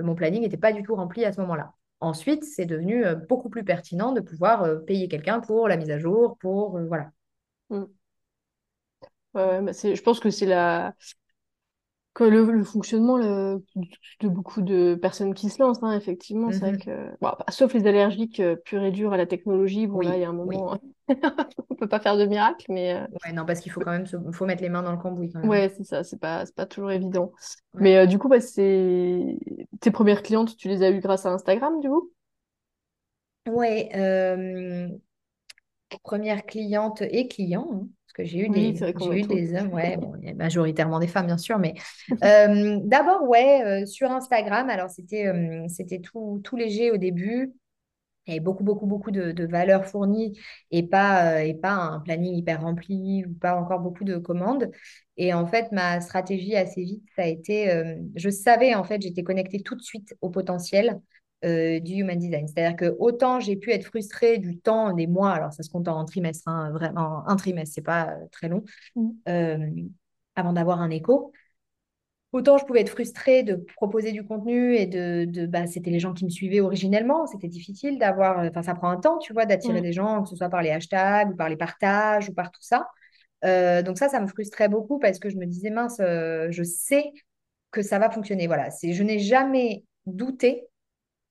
mon planning n'était pas du tout rempli à ce moment-là. Ensuite, c'est devenu beaucoup plus pertinent de pouvoir payer quelqu'un pour la mise à jour, pour voilà. Mm. Ouais, bah, je pense que c'est la, que le, le fonctionnement le- de beaucoup de personnes qui se lancent, hein, effectivement, c'est vrai Mhm. que, bon, bah, sauf les allergiques euh, purs et durs à la technologie, bon là, il y Oui, a un oui. moment, (laughs) on peut pas faire de miracle, mais euh, Ouais, non, parce qu'il faut quand même se- faut mettre les mains dans le cambouis quand même. ouais, c'est ça, c'est pas, pas toujours évident. Ouais. Mais euh, du coup, bah, c'est tes premières clientes, tu les as eues grâce à Instagram, du coup? Ouais, euh, première cliente et client, hein, parce que j'ai eu Oui, des, j'ai eu hommes, ouais, (laughs) bon, il y a majoritairement des femmes, bien sûr, mais (laughs) euh, d'abord, ouais, euh, sur Instagram, alors c'était euh, c'était tout, tout léger au début, il y avait beaucoup, beaucoup, beaucoup de, de valeurs fournies et pas, euh, et pas un planning hyper rempli ou pas encore beaucoup de commandes. Et en fait, ma stratégie assez vite, ça a été, je savais, en fait, j'étais connectée tout de suite au potentiel euh, du human design. C'est-à-dire que autant j'ai pu être frustrée du temps des mois, alors ça se compte en trimestre, hein, vraiment, un trimestre, c'est pas euh, très long, Mm. euh, avant d'avoir un écho. Autant je pouvais être frustrée de proposer du contenu et de, de bah, c'était les gens qui me suivaient originellement, c'était difficile d'avoir, enfin ça prend un temps, tu vois, d'attirer Ouais, des gens, que ce soit par les hashtags ou par les partages ou par tout ça. Euh, donc ça, ça me frustrait beaucoup parce que je me disais, mince, je sais que ça va fonctionner. Voilà, c'est, je n'ai jamais douté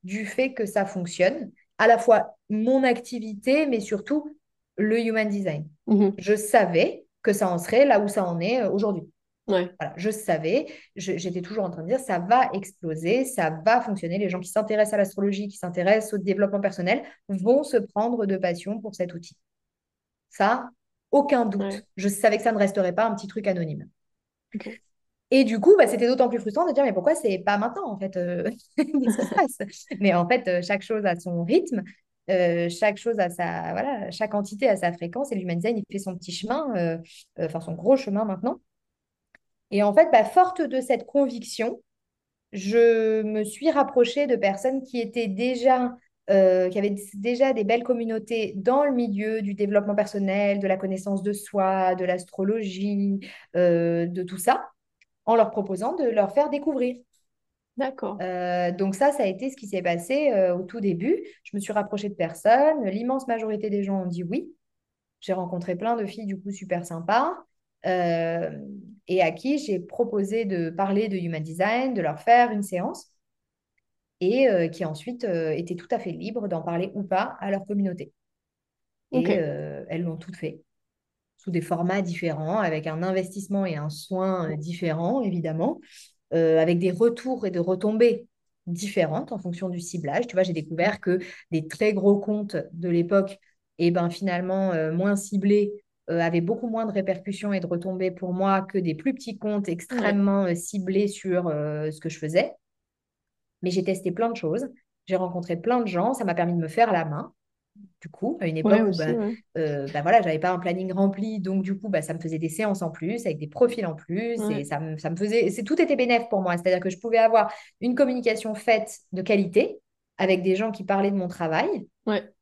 du fait que ça fonctionne, à la fois mon activité, mais surtout le human design. Mhm. Je savais que ça en serait là où ça en est euh, aujourd'hui. Ouais, Voilà, je savais, j'étais toujours en train de dire, ça va exploser, ça va fonctionner. Les gens qui s'intéressent à l'astrologie, qui s'intéressent au développement personnel, vont se prendre de passion pour cet outil. Ça, aucun ouais, doute. Je savais que ça ne resterait pas un petit truc anonyme. Et du coup, bah, c'était d'autant plus frustrant de dire, mais pourquoi c'est pas maintenant, en fait euh, (laughs) se passe? Mais en fait, euh, chaque chose a son rythme, euh, chaque chose a sa, voilà, chaque entité a sa fréquence, et l'human design, il fait son petit chemin, euh, enfin son gros chemin maintenant. Et en fait, bah, forte de cette conviction, je me suis rapprochée de personnes qui étaient déjà, qui avaient déjà des belles communautés dans le milieu du développement personnel, de la connaissance de soi, de l'astrologie, de tout ça, en leur proposant de leur faire découvrir. D'accord. Euh, donc ça, ça a été ce qui s'est passé au tout début. Je me suis rapprochée de personnes. L'immense majorité des gens ont dit oui. J'ai rencontré plein de filles du coup super sympas. Euh, et à qui j'ai proposé de parler de Human Design, de leur faire une séance, et euh, qui ensuite euh, étaient tout à fait libres d'en parler ou pas à leur communauté. Et elles l'ont toutes fait, sous des formats différents, avec un investissement et un soin différents, évidemment, avec des retours et de retombées différentes en fonction du ciblage. Tu vois, j'ai découvert que des très gros comptes de l'époque, eh ben, finalement, moins ciblés, euh, avait beaucoup moins de répercussions et de retombées pour moi que des plus petits comptes extrêmement euh, ciblés sur euh, ce que je faisais. Mais j'ai testé plein de choses, j'ai rencontré plein de gens, ça m'a permis de me faire la main. Du coup, à une époque où ben, ben voilà, j'avais pas un planning rempli, donc du coup, bah, ça me faisait des séances en plus, avec des profils en plus, et ça me, ça me faisait, c'est tout était bénéf pour moi. C'est-à-dire que je pouvais avoir une communication faite de qualité avec des gens qui parlaient de mon travail,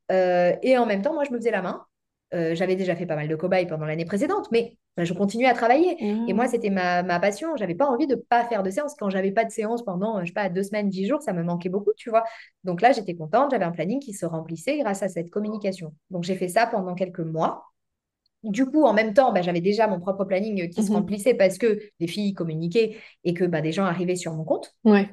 et en même temps, moi, je me faisais la main euh, j'avais déjà fait pas mal de cobayes pendant l'année précédente, mais je continuais à travailler. Et moi, mmh. c'était ma, ma, passion. J'avais pas envie de pas faire de séance. Quand j'avais pas de séance pendant, je sais pas, deux semaines, dix jours, ça me manquait beaucoup, tu vois. Donc là, j'étais contente. J'avais un planning qui se remplissait grâce à cette communication. Donc j'ai fait ça pendant quelques mois. Du coup, en même temps, bah, j'avais déjà mon propre planning qui se mmh remplissait parce que des filles communiquaient et que bah, des gens arrivaient sur mon compte. Ouais.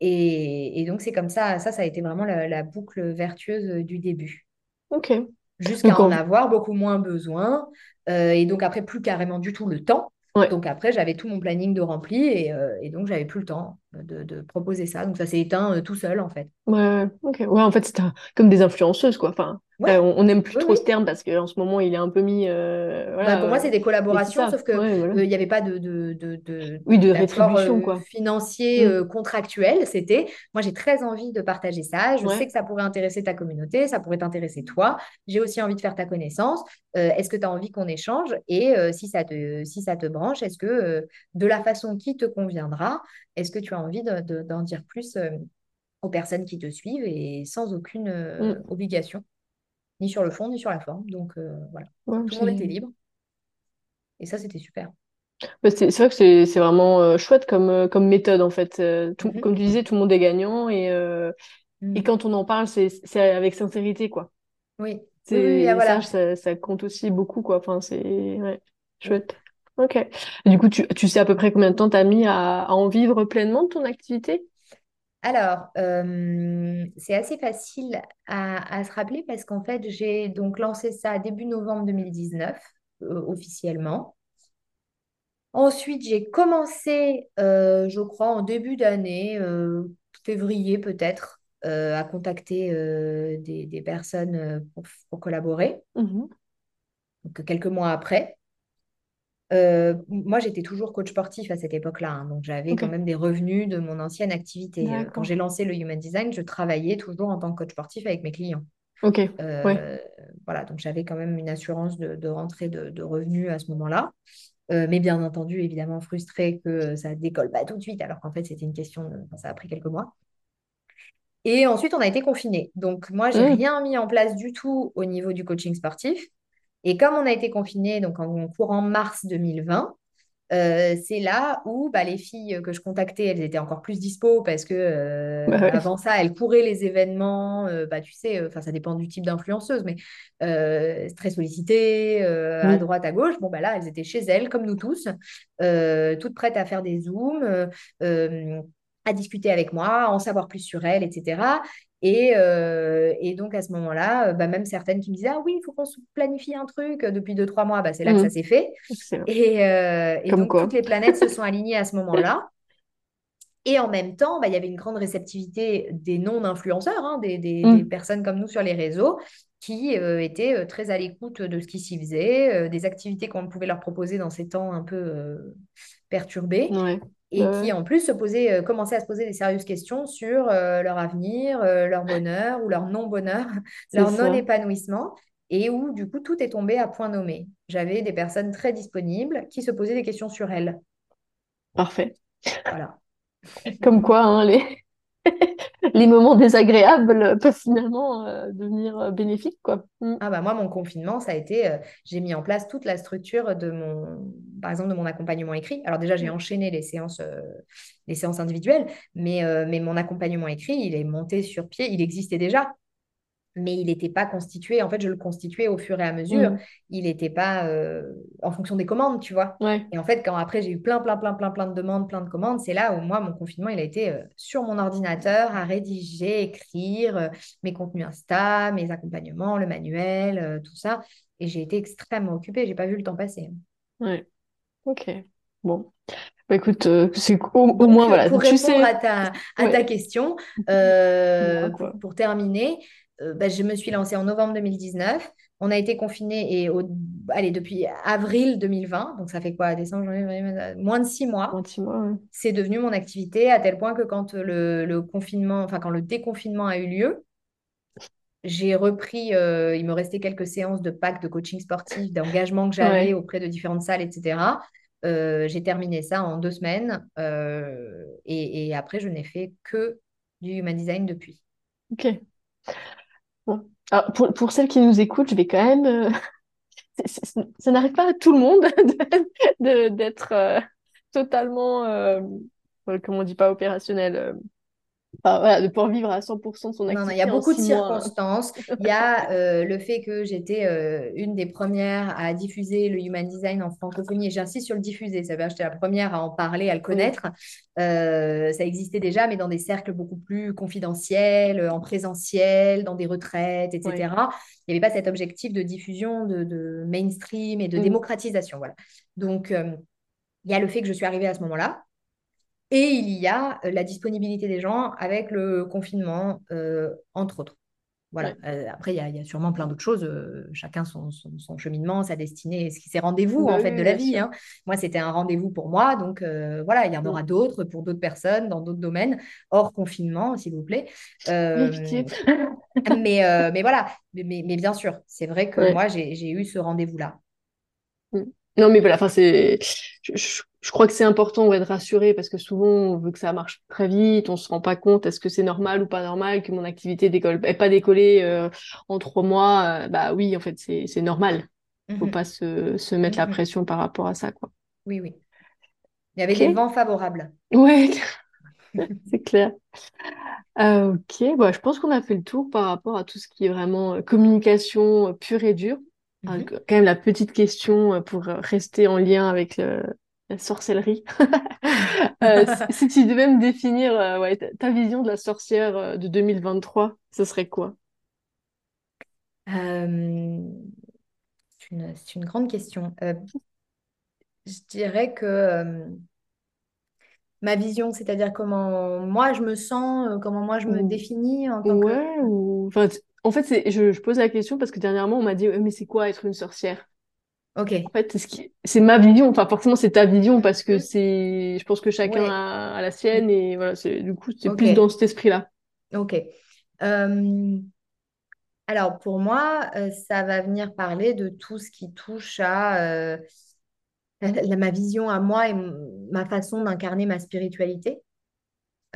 Et, et donc, c'est comme ça, ça, ça a été vraiment la, la boucle vertueuse du début. Ok jusqu'à en avoir beaucoup moins besoin. Euh, et donc après, plus carrément du tout le temps. Donc après, j'avais tout mon planning de rempli et, euh, et donc j'avais plus le temps de, de, proposer ça. Donc ça s'est éteint euh, tout seul en fait. Ouais, ok. Ouais, en fait, c'était comme des influenceuses quoi. Enfin, on n'aime plus trop ce terme parce qu'en ce moment, il est un peu mis. Euh, bah, pour moi, c'est des collaborations, sauf qu'il n'y avait pas de, de, de, oui, de rétribution quoi. financier mm. contractuel. C'était, moi, j'ai très envie de partager ça. Je sais que ça pourrait intéresser ta communauté, ça pourrait t'intéresser toi. J'ai aussi envie de faire ta connaissance. est-ce que tu as envie qu'on échange Et si, ça te, si ça te branche, est-ce que de la façon qui te conviendra, est-ce que tu as envie d'en dire plus aux personnes qui te suivent et sans aucune mm. obligation? Ni sur le fond, ni sur la forme. Donc euh, voilà, tout le monde était libre. Et ça, c'était super. C'est vrai que c'est vraiment euh, chouette comme, euh, comme méthode, en fait. Mhm. Comme tu disais, tout le monde est gagnant et, et quand on en parle, c'est avec sincérité, quoi. Oui. voilà. ça, ça, compte aussi beaucoup, quoi. Enfin, c'est chouette. Ok. du coup, tu, tu, sais à peu près combien de temps tu as mis à, à en vivre pleinement de ton activité? Alors, euh, c'est assez facile à, se rappeler parce qu'en fait, j'ai donc lancé ça début novembre 2019, euh, officiellement. Ensuite, j'ai commencé, euh, je crois, en début d'année, février peut-être, à contacter des, personnes pour, collaborer. Mmh donc, quelques mois après. Euh, moi, j'étais toujours coach sportif à cette époque-là, hein, donc j'avais quand même des revenus de mon ancienne activité. Euh, quand j'ai lancé le Human Design, je travaillais toujours en tant que coach sportif avec mes clients. Ok. Euh, voilà, donc j'avais quand même une assurance de, rentrée de, revenus à ce moment-là. mais bien entendu, évidemment, frustrée que ça décolle pas tout de suite, alors qu'en fait, c'était une question de... ça a pris quelques mois. Et ensuite, on a été confinés. Donc, moi, j'ai n'ai mmh. rien mis en place du tout au niveau du coaching sportif. Et comme on a été confinés donc en courant mars 2020, euh, c'est là où bah, les filles que je contactais, elles étaient encore plus dispo parce que euh, bah avant ça, elles couraient les événements. Euh, bah, tu sais, enfin ça dépend du type d'influenceuse, mais très sollicitées à droite, à gauche. Bon, bah là, elles étaient chez elles, comme nous tous, toutes prêtes à faire des zooms à discuter avec moi, en savoir plus sur elles, etc. Euh, et, donc à ce moment-là, euh, bah, même certaines qui me disaient Ah oui, il faut qu'on se planifie un truc depuis deux, trois mois, bah, c'est là que ça mmh. s'est fait. Et, euh, donc toutes les planètes se sont alignées à ce moment-là. Et en même temps, bah, il y avait une grande réceptivité des non-influenceurs, hein, des, mmh. personnes comme nous sur les réseaux, qui étaient très à l'écoute de ce qui s'y faisait, des activités qu'on pouvait leur proposer dans ces temps un peu perturbés et qui en plus se posaient, euh, commençaient à se poser des sérieuses questions sur euh, leur avenir, euh, leur bonheur ou leur non-bonheur, (laughs) leur non-épanouissement, et où du coup tout est tombé à point nommé. J'avais des personnes très disponibles qui se posaient des questions sur elles. Parfait. Voilà. Comme quoi, hein, les... (laughs) les moments désagréables peuvent finalement euh, devenir euh, bénéfiques, quoi. Mm. Ah bah moi, mon confinement, ça a été, euh, j'ai mis en place toute la structure de mon, par exemple, de mon accompagnement écrit. Alors déjà, j'ai enchaîné les séances, les séances individuelles, mais, mais mon accompagnement écrit, il est monté sur pied, il existait déjà mais il n'était pas constitué. En fait, je le constituais au fur et à mesure. Mm. Il n'était pas euh, en fonction des commandes, tu vois. Et en fait, quand après j'ai eu plein, plein, plein, plein, plein de demandes, plein de commandes, c'est là où moi, mon confinement, il a été euh, sur mon ordinateur à rédiger, écrire euh, mes contenus Insta, mes accompagnements, le manuel, tout ça. Et j'ai été extrêmement occupée. J'ai pas vu le temps passer. Ouais. Ok. Bon. Bah, écoute, c'est au, moins voilà. Pour répondre à ta, à ta question, (laughs) pour terminer, euh, bah, je me suis lancée en novembre 2019. On a été confinés et au, allez, depuis avril 2020, donc ça fait quoi Décembre, janvier, moins de six mois. Moins de six mois, C'est devenu mon activité à tel point que quand le, confinement, enfin quand le déconfinement a eu lieu, j'ai repris, euh, il me restait quelques séances de pack de coaching sportif, d'engagement que j'avais auprès de différentes salles, etc. Euh, j'ai terminé ça en deux semaines et, et, après, je n'ai fait que du human design depuis. Ok pour, celles qui nous écoutent, je vais quand même. Euh, (laughs) ça n'arrive pas à tout le monde (laughs) d'être euh, totalement, euh, on dit pas opérationnel, de pouvoir vivre à 100% de son activité. Non, il y a beaucoup de circonstances. Il y a euh, le fait que j'étais euh, une des premières à diffuser le Human Design en francophonie, et j'insiste sur le diffuser, ça veut dire j'étais la première à en parler, à le connaître. Euh, ça existait déjà, mais dans des cercles beaucoup plus confidentiels, en présentiel, dans des retraites, etc. Il n'y avait pas cet objectif de diffusion, de, mainstream et de mm. démocratisation. Voilà. Donc, il y a le fait que je suis arrivée à ce moment-là, et il y a euh, la disponibilité des gens avec le confinement, euh, entre autres. Voilà. Euh, après, il y, a sûrement plein d'autres choses. chacun son, cheminement, sa destinée, ses rendez-vous bah en fait de la vie. Hein. Moi, c'était un rendez-vous pour moi, donc voilà, il y en aura d'autres pour d'autres personnes dans d'autres domaines hors confinement, s'il vous plaît. (laughs) mais, mais voilà. Mais, mais, bien sûr, c'est vrai que moi, j'ai eu ce rendez-vous-là. Mm. Non, mais voilà, enfin, c'est. Je, crois que c'est important d'être rassuré parce que souvent, on veut que ça marche très vite, on se rend pas compte est-ce que c'est normal ou pas normal que mon activité décolle, pas décollée euh, en trois mois. Euh, bah oui, en fait, c'est normal. Il faut mhm. pas se, se mettre la mhm. pression par rapport à ça, quoi. Oui, oui. Il y avait des vents favorables. Oui, (laughs) (laughs) c'est clair. Euh, ok, bah, je pense qu'on a fait le tour par rapport à tout ce qui est vraiment communication pure et dure. Mhm. quand même la petite question pour rester en lien avec la sorcellerie. (laughs) (laughs) Euh, si, tu devais me définir ta, vision de la sorcière de 2023, ce serait quoi? C'est une, une, grande question. je dirais que ma vision, c'est-à-dire comment moi je me sens, comment moi je me définis en tant que... ou en fait, je, je, pose la question parce que dernièrement, on m'a dit, mais c'est quoi être une sorcière? Ok. En fait, c'est ma vision. Enfin, forcément, c'est ta vision parce que c'est. Je pense que chacun a, la sienne et voilà. Du coup, c'est plus dans cet esprit-là. Ok. Euh, alors, pour moi, euh, ça va venir parler de tout ce qui touche à euh, ma vision à moi et ma façon d'incarner ma spiritualité.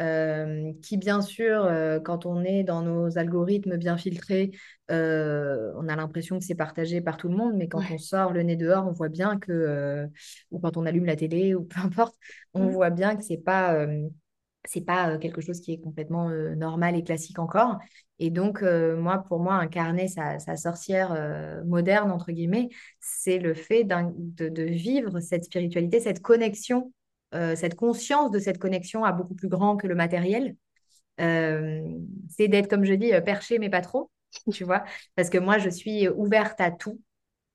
Euh, qui bien sûr, euh, quand on est dans nos algorithmes bien filtrés, euh, on a l'impression que c'est partagé par tout le monde, mais quand on sort le nez dehors, on voit bien que, ou quand on allume la télé, ou peu importe, on voit bien que c'est pas, c'est pas quelque chose qui est complètement normal et classique encore. Et donc, moi, pour moi, incarner sa, sa sorcière moderne, entre guillemets, c'est le fait de, de vivre cette spiritualité, cette connexion euh, cette conscience de cette connexion à beaucoup plus grand que le matériel. Euh, c'est d'être, comme je dis, euh, perché, mais pas trop, (laughs) tu vois, parce que moi, je suis ouverte à tout,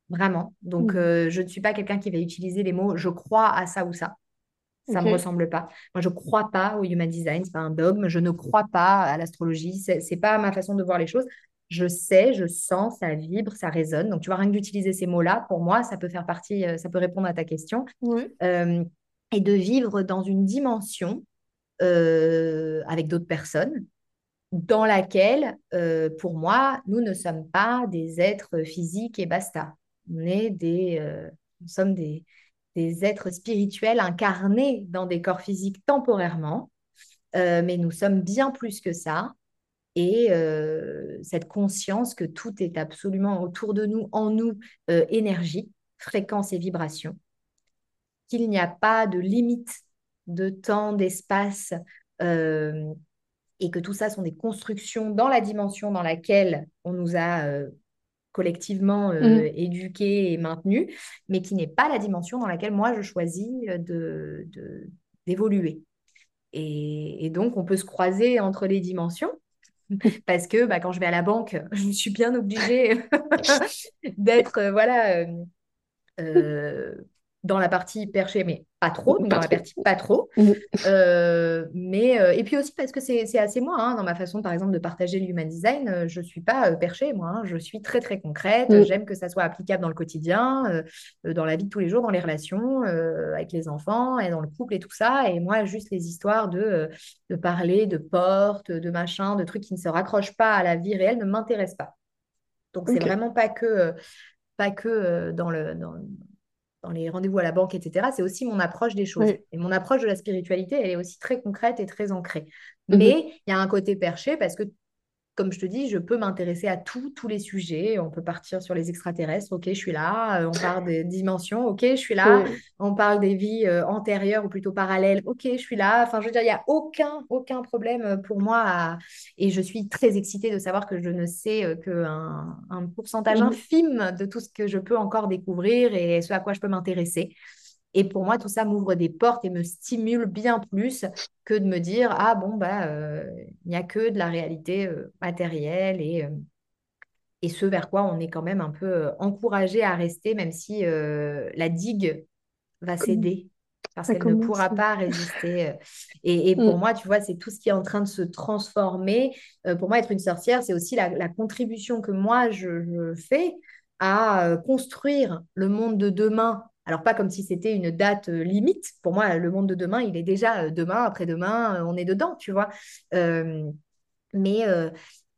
vraiment. Donc, mmh. je ne suis pas quelqu'un qui va utiliser les mots je crois à ça ou ça. Ça ne me ressemble pas. Moi, je ne crois pas au human design, ce n'est pas un dogme. Je ne crois pas à l'astrologie. Ce n'est pas ma façon de voir les choses. Je sais, je sens, ça vibre, ça résonne. Donc, tu vois, rien que d'utiliser ces mots-là, pour moi, ça peut faire partie, ça peut répondre à ta question. Oui et de vivre dans une dimension euh, avec d'autres personnes dans laquelle, euh, pour moi, nous ne sommes pas des êtres physiques et basta. On est des, euh, nous sommes des, des êtres spirituels incarnés dans des corps physiques temporairement, mais nous sommes bien plus que ça. Et cette conscience que tout est absolument autour de nous, en nous, énergie, fréquence et vibration, qu'il n'y a pas de limite de temps, d'espace, et que tout ça sont des constructions dans la dimension dans laquelle on nous a collectivement mmh. éduqués et maintenus, mais qui n'est pas la dimension dans laquelle moi je choisis de, d'évoluer. Et, donc, on peut se croiser entre les dimensions. (laughs) Parce que bah, quand je vais à la banque, (laughs) je suis bien obligée (laughs) d'être voilà, dans la partie perché, mais pas trop, dans la partie pas trop. Mm. Euh, mais, euh, et puis aussi parce que c'est assez moi, hein, dans ma façon, par exemple, de partager l'human design, euh, je ne suis pas perché, moi, hein. je suis très, très concrète. Mm. J'aime que ça soit applicable dans le quotidien, dans la vie de tous les jours, dans les relations, avec les enfants et dans le couple et tout ça. Et moi, juste les histoires de, de parler de portes, de machins, de trucs qui ne se raccrochent pas à la vie réelle ne m'intéressent pas. Donc, c'est vraiment pas que, pas que dans le... Dans, dans les rendez-vous à la banque, etc. C'est aussi mon approche des choses. Et mon approche de la spiritualité, elle est aussi très concrète et très ancrée. Mhm. Mais il y a un côté perché parce que comme je te dis, je peux m'intéresser à tout, tous les sujets. On peut partir sur les extraterrestres, ok, je suis là. Euh, on parle des dimensions, ok, je suis là. On parle des vies euh, antérieures ou plutôt parallèles, ok, je suis là. Enfin, je veux dire, il n'y a aucun, aucun problème euh, pour moi. Et je suis très excitée de savoir que je ne sais qu'un un pourcentage mmh. infime de tout ce que je peux encore découvrir et ce à quoi je peux m'intéresser. Et pour moi, tout ça m'ouvre des portes et me stimule bien plus que de me dire ah bon bah euh, il n'y a que de la réalité euh, matérielle et euh, et ce vers quoi on est quand même un peu encouragé à rester même si la digue va céder parce qu'elle ne pourra pas résister. Et, pour mm. moi, tu vois, c'est tout ce qui est en train de se transformer. pour moi, être une sorcière, c'est aussi la, contribution que moi, je fais à construire le monde de demain alors, pas comme si c'était une date euh, limite. Pour moi, le monde de demain, il est déjà euh, demain, après-demain, euh, on est dedans, tu vois. mais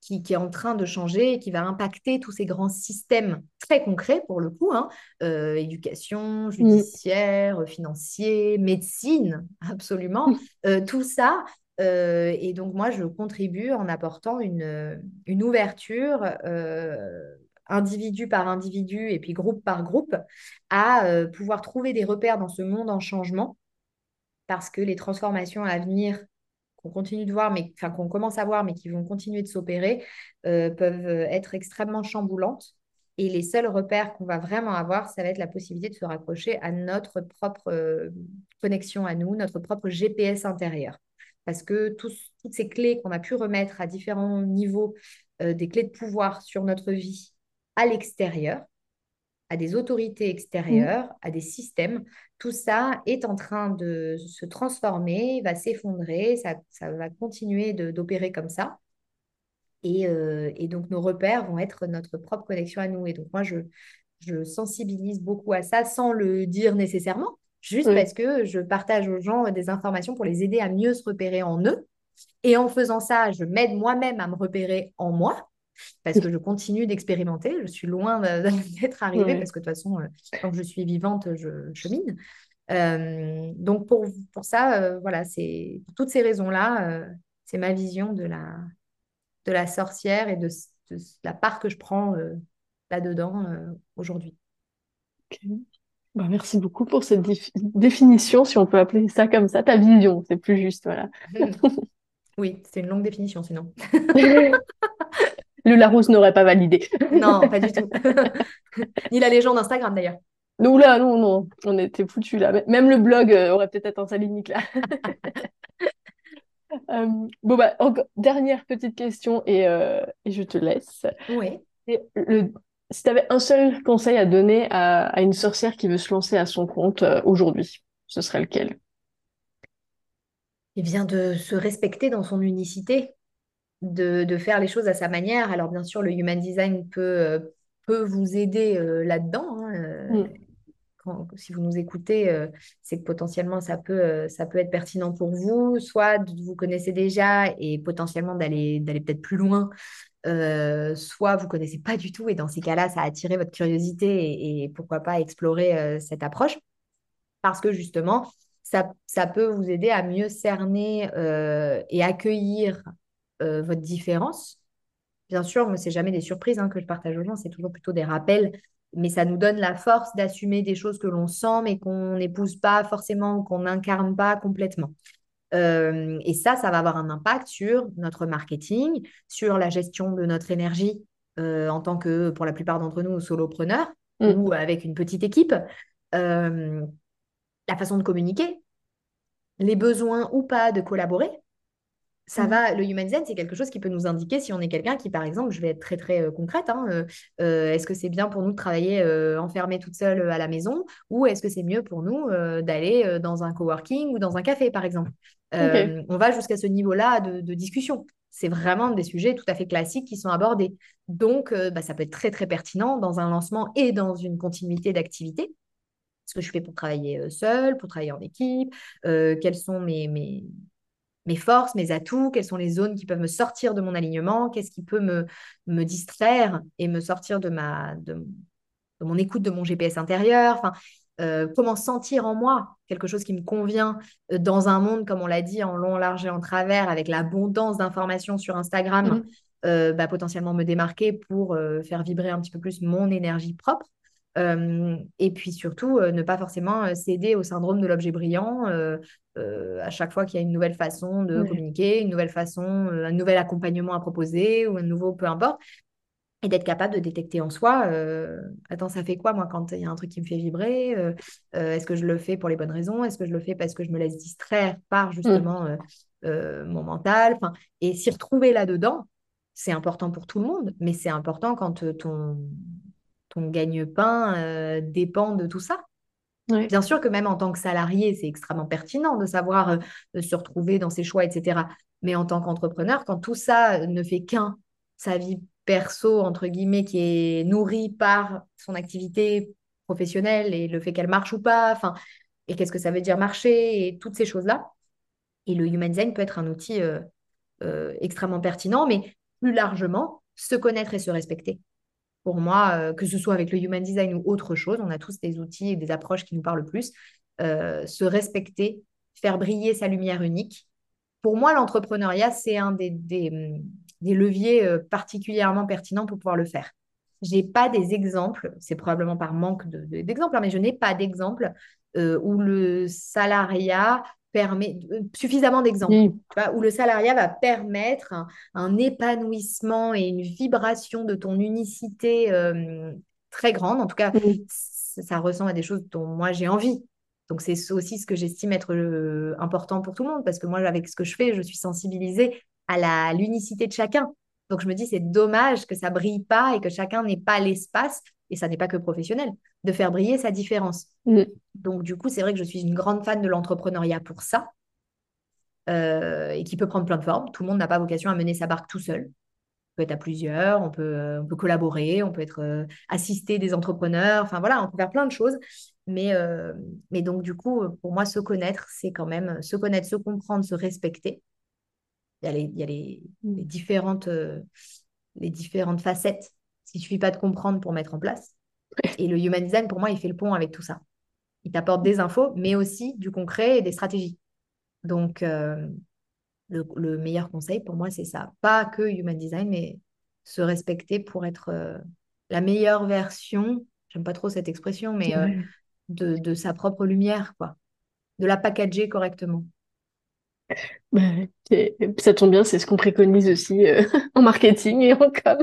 qui, est en train de changer et qui va impacter tous ces grands systèmes très concrets, pour le coup, hein. éducation, mmh. judiciaire, financier, médecine, absolument. Mmh. tout ça, et donc, moi, je contribue en apportant une, une ouverture individu par individu et puis groupe par groupe, à euh, pouvoir trouver des repères dans ce monde en changement, parce que les transformations à venir qu'on continue de voir, mais enfin qu'on commence à voir, mais qui vont continuer de s'opérer, euh, peuvent être extrêmement chamboulantes. Et les seuls repères qu'on va vraiment avoir, ça va être la possibilité de se raccrocher à notre propre euh, connexion à nous, notre propre GPS intérieur. Parce que toutes ces clés qu'on a pu remettre à différents niveaux, des clés de pouvoir sur notre vie, à l'extérieur, à des autorités extérieures, mmh. à des systèmes. Tout ça est en train de se transformer, va s'effondrer, ça, va continuer d'opérer comme ça. Euh, et, donc, nos repères vont être notre propre connexion à nous. Et donc, moi, je, je sensibilise beaucoup à ça sans le dire nécessairement, juste parce que je partage aux gens des informations pour les aider à mieux se repérer en eux. Et en faisant ça, je m'aide moi-même à me repérer en moi parce que je continue d'expérimenter. Je suis loin (laughs) d'être arrivée parce que de toute façon, euh, que je suis vivante, je chemine. Euh, donc pour, pour ça, euh, voilà, c'est pour toutes ces raisons-là, c'est ma vision de la, de la sorcière et de, la part que je prends là-dedans aujourd'hui. Bah, merci beaucoup pour cette définition, si on peut appeler ça comme ça, ta vision, c'est plus juste, voilà. (laughs) Oui, c'est une longue définition sinon. (laughs) Le Larousse n'aurait pas validé. (laughs) non, pas du tout. (laughs) Ni la légende Instagram d'ailleurs. Nous là, non, non, on était foutus là. Même le blog euh, aurait peut-être atteint sa limite là. (laughs) Euh, bon bah, dernière petite question et, euh, et, je te laisse. Oui. Le, si tu avais un seul conseil à donner à, à, une sorcière qui veut se lancer à son compte aujourd'hui, ce serait lequel? Eh bien, de se respecter dans son unicité de, faire les choses à sa manière. Alors bien sûr, le human design peut, euh, peut vous aider euh, là-dedans. Hein, euh, si vous nous écoutez, c'est que potentiellement ça peut, ça peut être pertinent pour vous, soit vous connaissez déjà et potentiellement d'aller d'aller peut-être plus loin, soit vous connaissez pas du tout et dans ces cas-là, ça a attiré votre curiosité et, et pourquoi pas explorer cette approche. parce que justement, ça, ça peut vous aider à mieux cerner et accueillir euh, votre différence. Bien sûr, moi, c'est jamais des surprises hein, que je partage aux gens, c'est toujours plutôt des rappels, mais ça nous donne la force d'assumer des choses que l'on sent, mais qu'on n'épouse pas forcément, qu'on n'incarne pas complètement. Euh, et ça, ça va avoir un impact sur notre marketing, sur la gestion de notre énergie en tant que, pour la plupart d'entre nous, solopreneurs mm. ou avec une petite équipe. Euh, la façon de communiquer, les besoins ou pas de collaborer. Ça mm. va, le human design, c'est quelque chose qui peut nous indiquer si on est quelqu'un qui, par exemple, je vais être très très euh, concrète, hein, euh, est-ce que c'est bien pour nous de travailler enfermé toute seule à la maison ou est-ce que c'est mieux pour nous d'aller dans un coworking ou dans un café, par exemple? On va jusqu'à ce niveau-là de, discussion. C'est vraiment des sujets tout à fait classiques qui sont abordés. Donc, bah, ça peut être très très pertinent dans un lancement et dans une continuité d'activité ce que je fais pour travailler euh, seul, pour travailler en équipe, euh, quelles sont mes, mes, mes, forces, mes atouts, quelles sont les zones qui peuvent me sortir de mon alignement, qu'est-ce qui peut me, me distraire et me sortir de, ma, de, mon écoute de mon GPS intérieur. Enfin, euh, comment sentir en moi quelque chose qui me convient dans un monde, comme on l'a dit, en long, large et en travers, avec l'abondance d'informations sur Instagram, mmh. bah, potentiellement me démarquer pour faire vibrer un petit peu plus mon énergie propre. Euh, et puis surtout, euh, ne pas forcément euh, céder au syndrome de l'objet brillant à chaque fois qu'il y a une nouvelle façon de communiquer, une nouvelle façon, un nouvel accompagnement à proposer ou un nouveau, peu importe. Et d'être capable de détecter en soi, attends, ça fait quoi moi quand il y a un truc qui me fait vibrer Est-ce que je le fais pour les bonnes raisons? Est-ce que je le fais parce que je me laisse distraire par mmh. justement mon mental? Enfin, Et s'y retrouver là-dedans, c'est important pour tout le monde, mais c'est important quand ton, ton gagne-pain euh, dépend de tout ça. Bien sûr que même en tant que salarié, c'est extrêmement pertinent de savoir euh, se retrouver dans ses choix, etc. Mais en tant qu'entrepreneur, quand tout ça ne fait qu'un, sa vie perso, entre guillemets, qui est nourrie par son activité professionnelle et le fait qu'elle marche ou pas, enfin, et qu'est-ce que ça veut dire marcher et toutes ces choses-là. Et le human design peut être un outil euh, extrêmement pertinent, mais plus largement, se connaître et se respecter pour moi, euh, que ce soit avec le human design ou autre chose, on a tous des outils et des approches qui nous parlent le plus. Euh, se respecter, faire briller sa lumière unique. Pour moi, l'entrepreneuriat, c'est un des, des, leviers euh, particulièrement pertinents pour pouvoir le faire. Je n'ai pas des exemples, c'est probablement par manque d'exemples, hein, mais je n'ai pas d'exemples où le salariat permet euh, suffisamment d'exemples où le salariat va permettre un, épanouissement et une vibration de ton unicité euh, très grande. En tout cas, ça, ressemble à des choses dont moi j'ai envie. Donc c'est aussi ce que j'estime être euh, important pour tout le monde parce que moi avec ce que je fais, je suis sensibilisée à l'unicité de chacun. Donc je me dis c'est dommage que ça brille pas et que chacun n'ait pas l'espace et ça n'est pas que professionnel, de faire briller sa différence. Mm. Donc, du coup, c'est vrai que je suis une grande fan de l'entrepreneuriat pour ça, euh, et qui peut prendre plein de formes. Tout le monde n'a pas vocation à mener sa barque tout seul. On peut être à plusieurs, on peut, euh, on peut collaborer, on peut être euh, assisté des entrepreneurs, enfin voilà, on peut faire plein de choses. Mais, mais donc, du coup, pour moi, se connaître, c'est quand même se connaître, se comprendre, se respecter. Il y a les, il y a les, mm. les différentes, les différentes facettes il ne suffit pas de comprendre pour mettre en place. Et le human design, pour moi, il fait le pont avec tout ça. Il t'apporte des infos, mais aussi du concret et des stratégies. Donc, euh, le, meilleur conseil pour moi, c'est ça. Pas que human design, mais se respecter pour être euh, la meilleure version, j'aime pas trop cette expression, mais euh, de, sa propre lumière, quoi. De la packager correctement. Bah, ça tombe bien, c'est ce qu'on préconise aussi (laughs) en marketing et en com.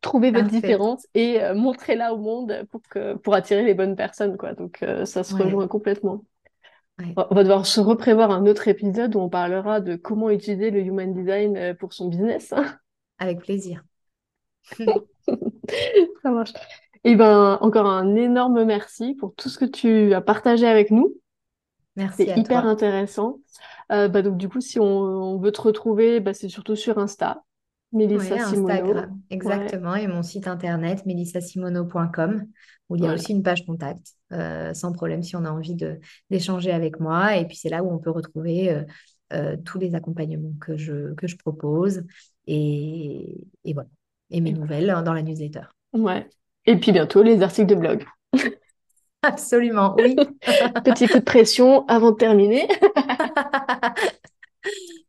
Trouver votre différence et euh, montrer-la au monde pour, que, pour attirer les bonnes personnes. Quoi. Donc, euh, ça se rejoint complètement. On va devoir se reprévoir un autre épisode où on parlera de comment utiliser le human design euh, pour son business. Avec plaisir. (laughs) ça marche. Et eh ben, encore un énorme merci pour tout ce que tu as partagé avec nous. Merci. C'est hyper intéressant. bah, donc, du coup, si on, veut te retrouver, bah, c'est surtout sur Insta. Mélissa Instagram, exactement, et mon site internet melissasimono.com où il y a aussi une page contact, euh, sans problème si on a envie d'échanger avec moi. Et puis c'est là où on peut retrouver euh, euh, tous les accompagnements que je, que je propose et, et voilà, et mes nouvelles dans la newsletter. Ouais. Et puis bientôt les articles de blog. Absolument, oui. (laughs) Petit coup de pression avant de terminer. (laughs)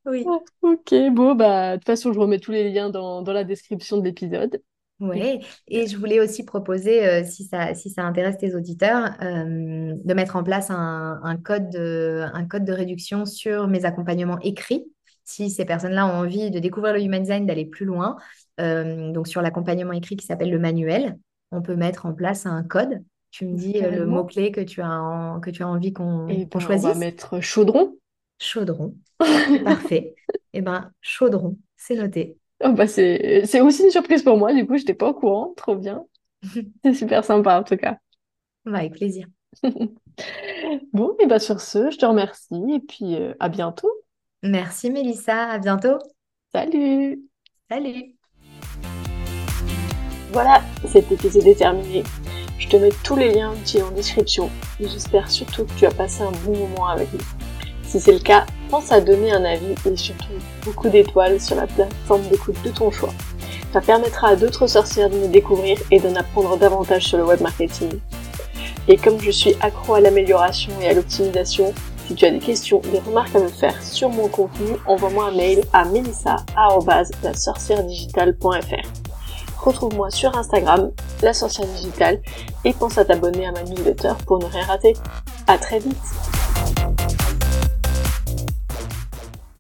Oui. (laughs) Ok, bon, bah, de toute façon, je remets tous les liens dans, dans la description de l'épisode. Oui, et je voulais aussi proposer, euh, si ça, si ça intéresse tes auditeurs, euh, de mettre en place un, un code de, un code de réduction sur mes accompagnements écrits. Si ces personnes-là ont envie de découvrir le human design, d'aller plus loin, euh, donc sur l'accompagnement écrit qui s'appelle le manuel, on peut mettre en place un code. Tu me dis le mot-clé que tu as, en- que tu as envie qu'on Et qu'on ben, on va choisisse. mettre chaudron. Chaudron. (laughs) Parfait. Eh ben, chaudron, c'est noté. Oh, bah, c'est, c'est aussi une surprise pour moi, du coup, je n'étais pas au courant. Trop bien. (laughs) C'est super sympa, en tout cas. Bah, avec plaisir. (laughs) Bon, et bah, sur ce, je te remercie et puis euh, à bientôt. Merci Mélissa, à bientôt. Salut! Salut. Voilà, cet épisode est terminé. Je te mets tous les liens utiles en description et j'espère surtout que tu as passé un bon moment avec nous. Si c'est le cas, pense à donner un avis et surtout beaucoup d'étoiles sur la plateforme d'écoute de ton choix. Ça permettra à d'autres sorcières de me découvrir et d'en apprendre davantage sur le web marketing. Et comme je suis accro à l'amélioration et à l'optimisation, si tu as des questions, des remarques à me faire sur mon contenu, envoie-moi un mail à melissa.lasorcièredigitale.fr. Retrouve-moi sur Instagram, la sorcière digitale, et pense à t'abonner à ma newsletter pour ne rien rater. À très vite!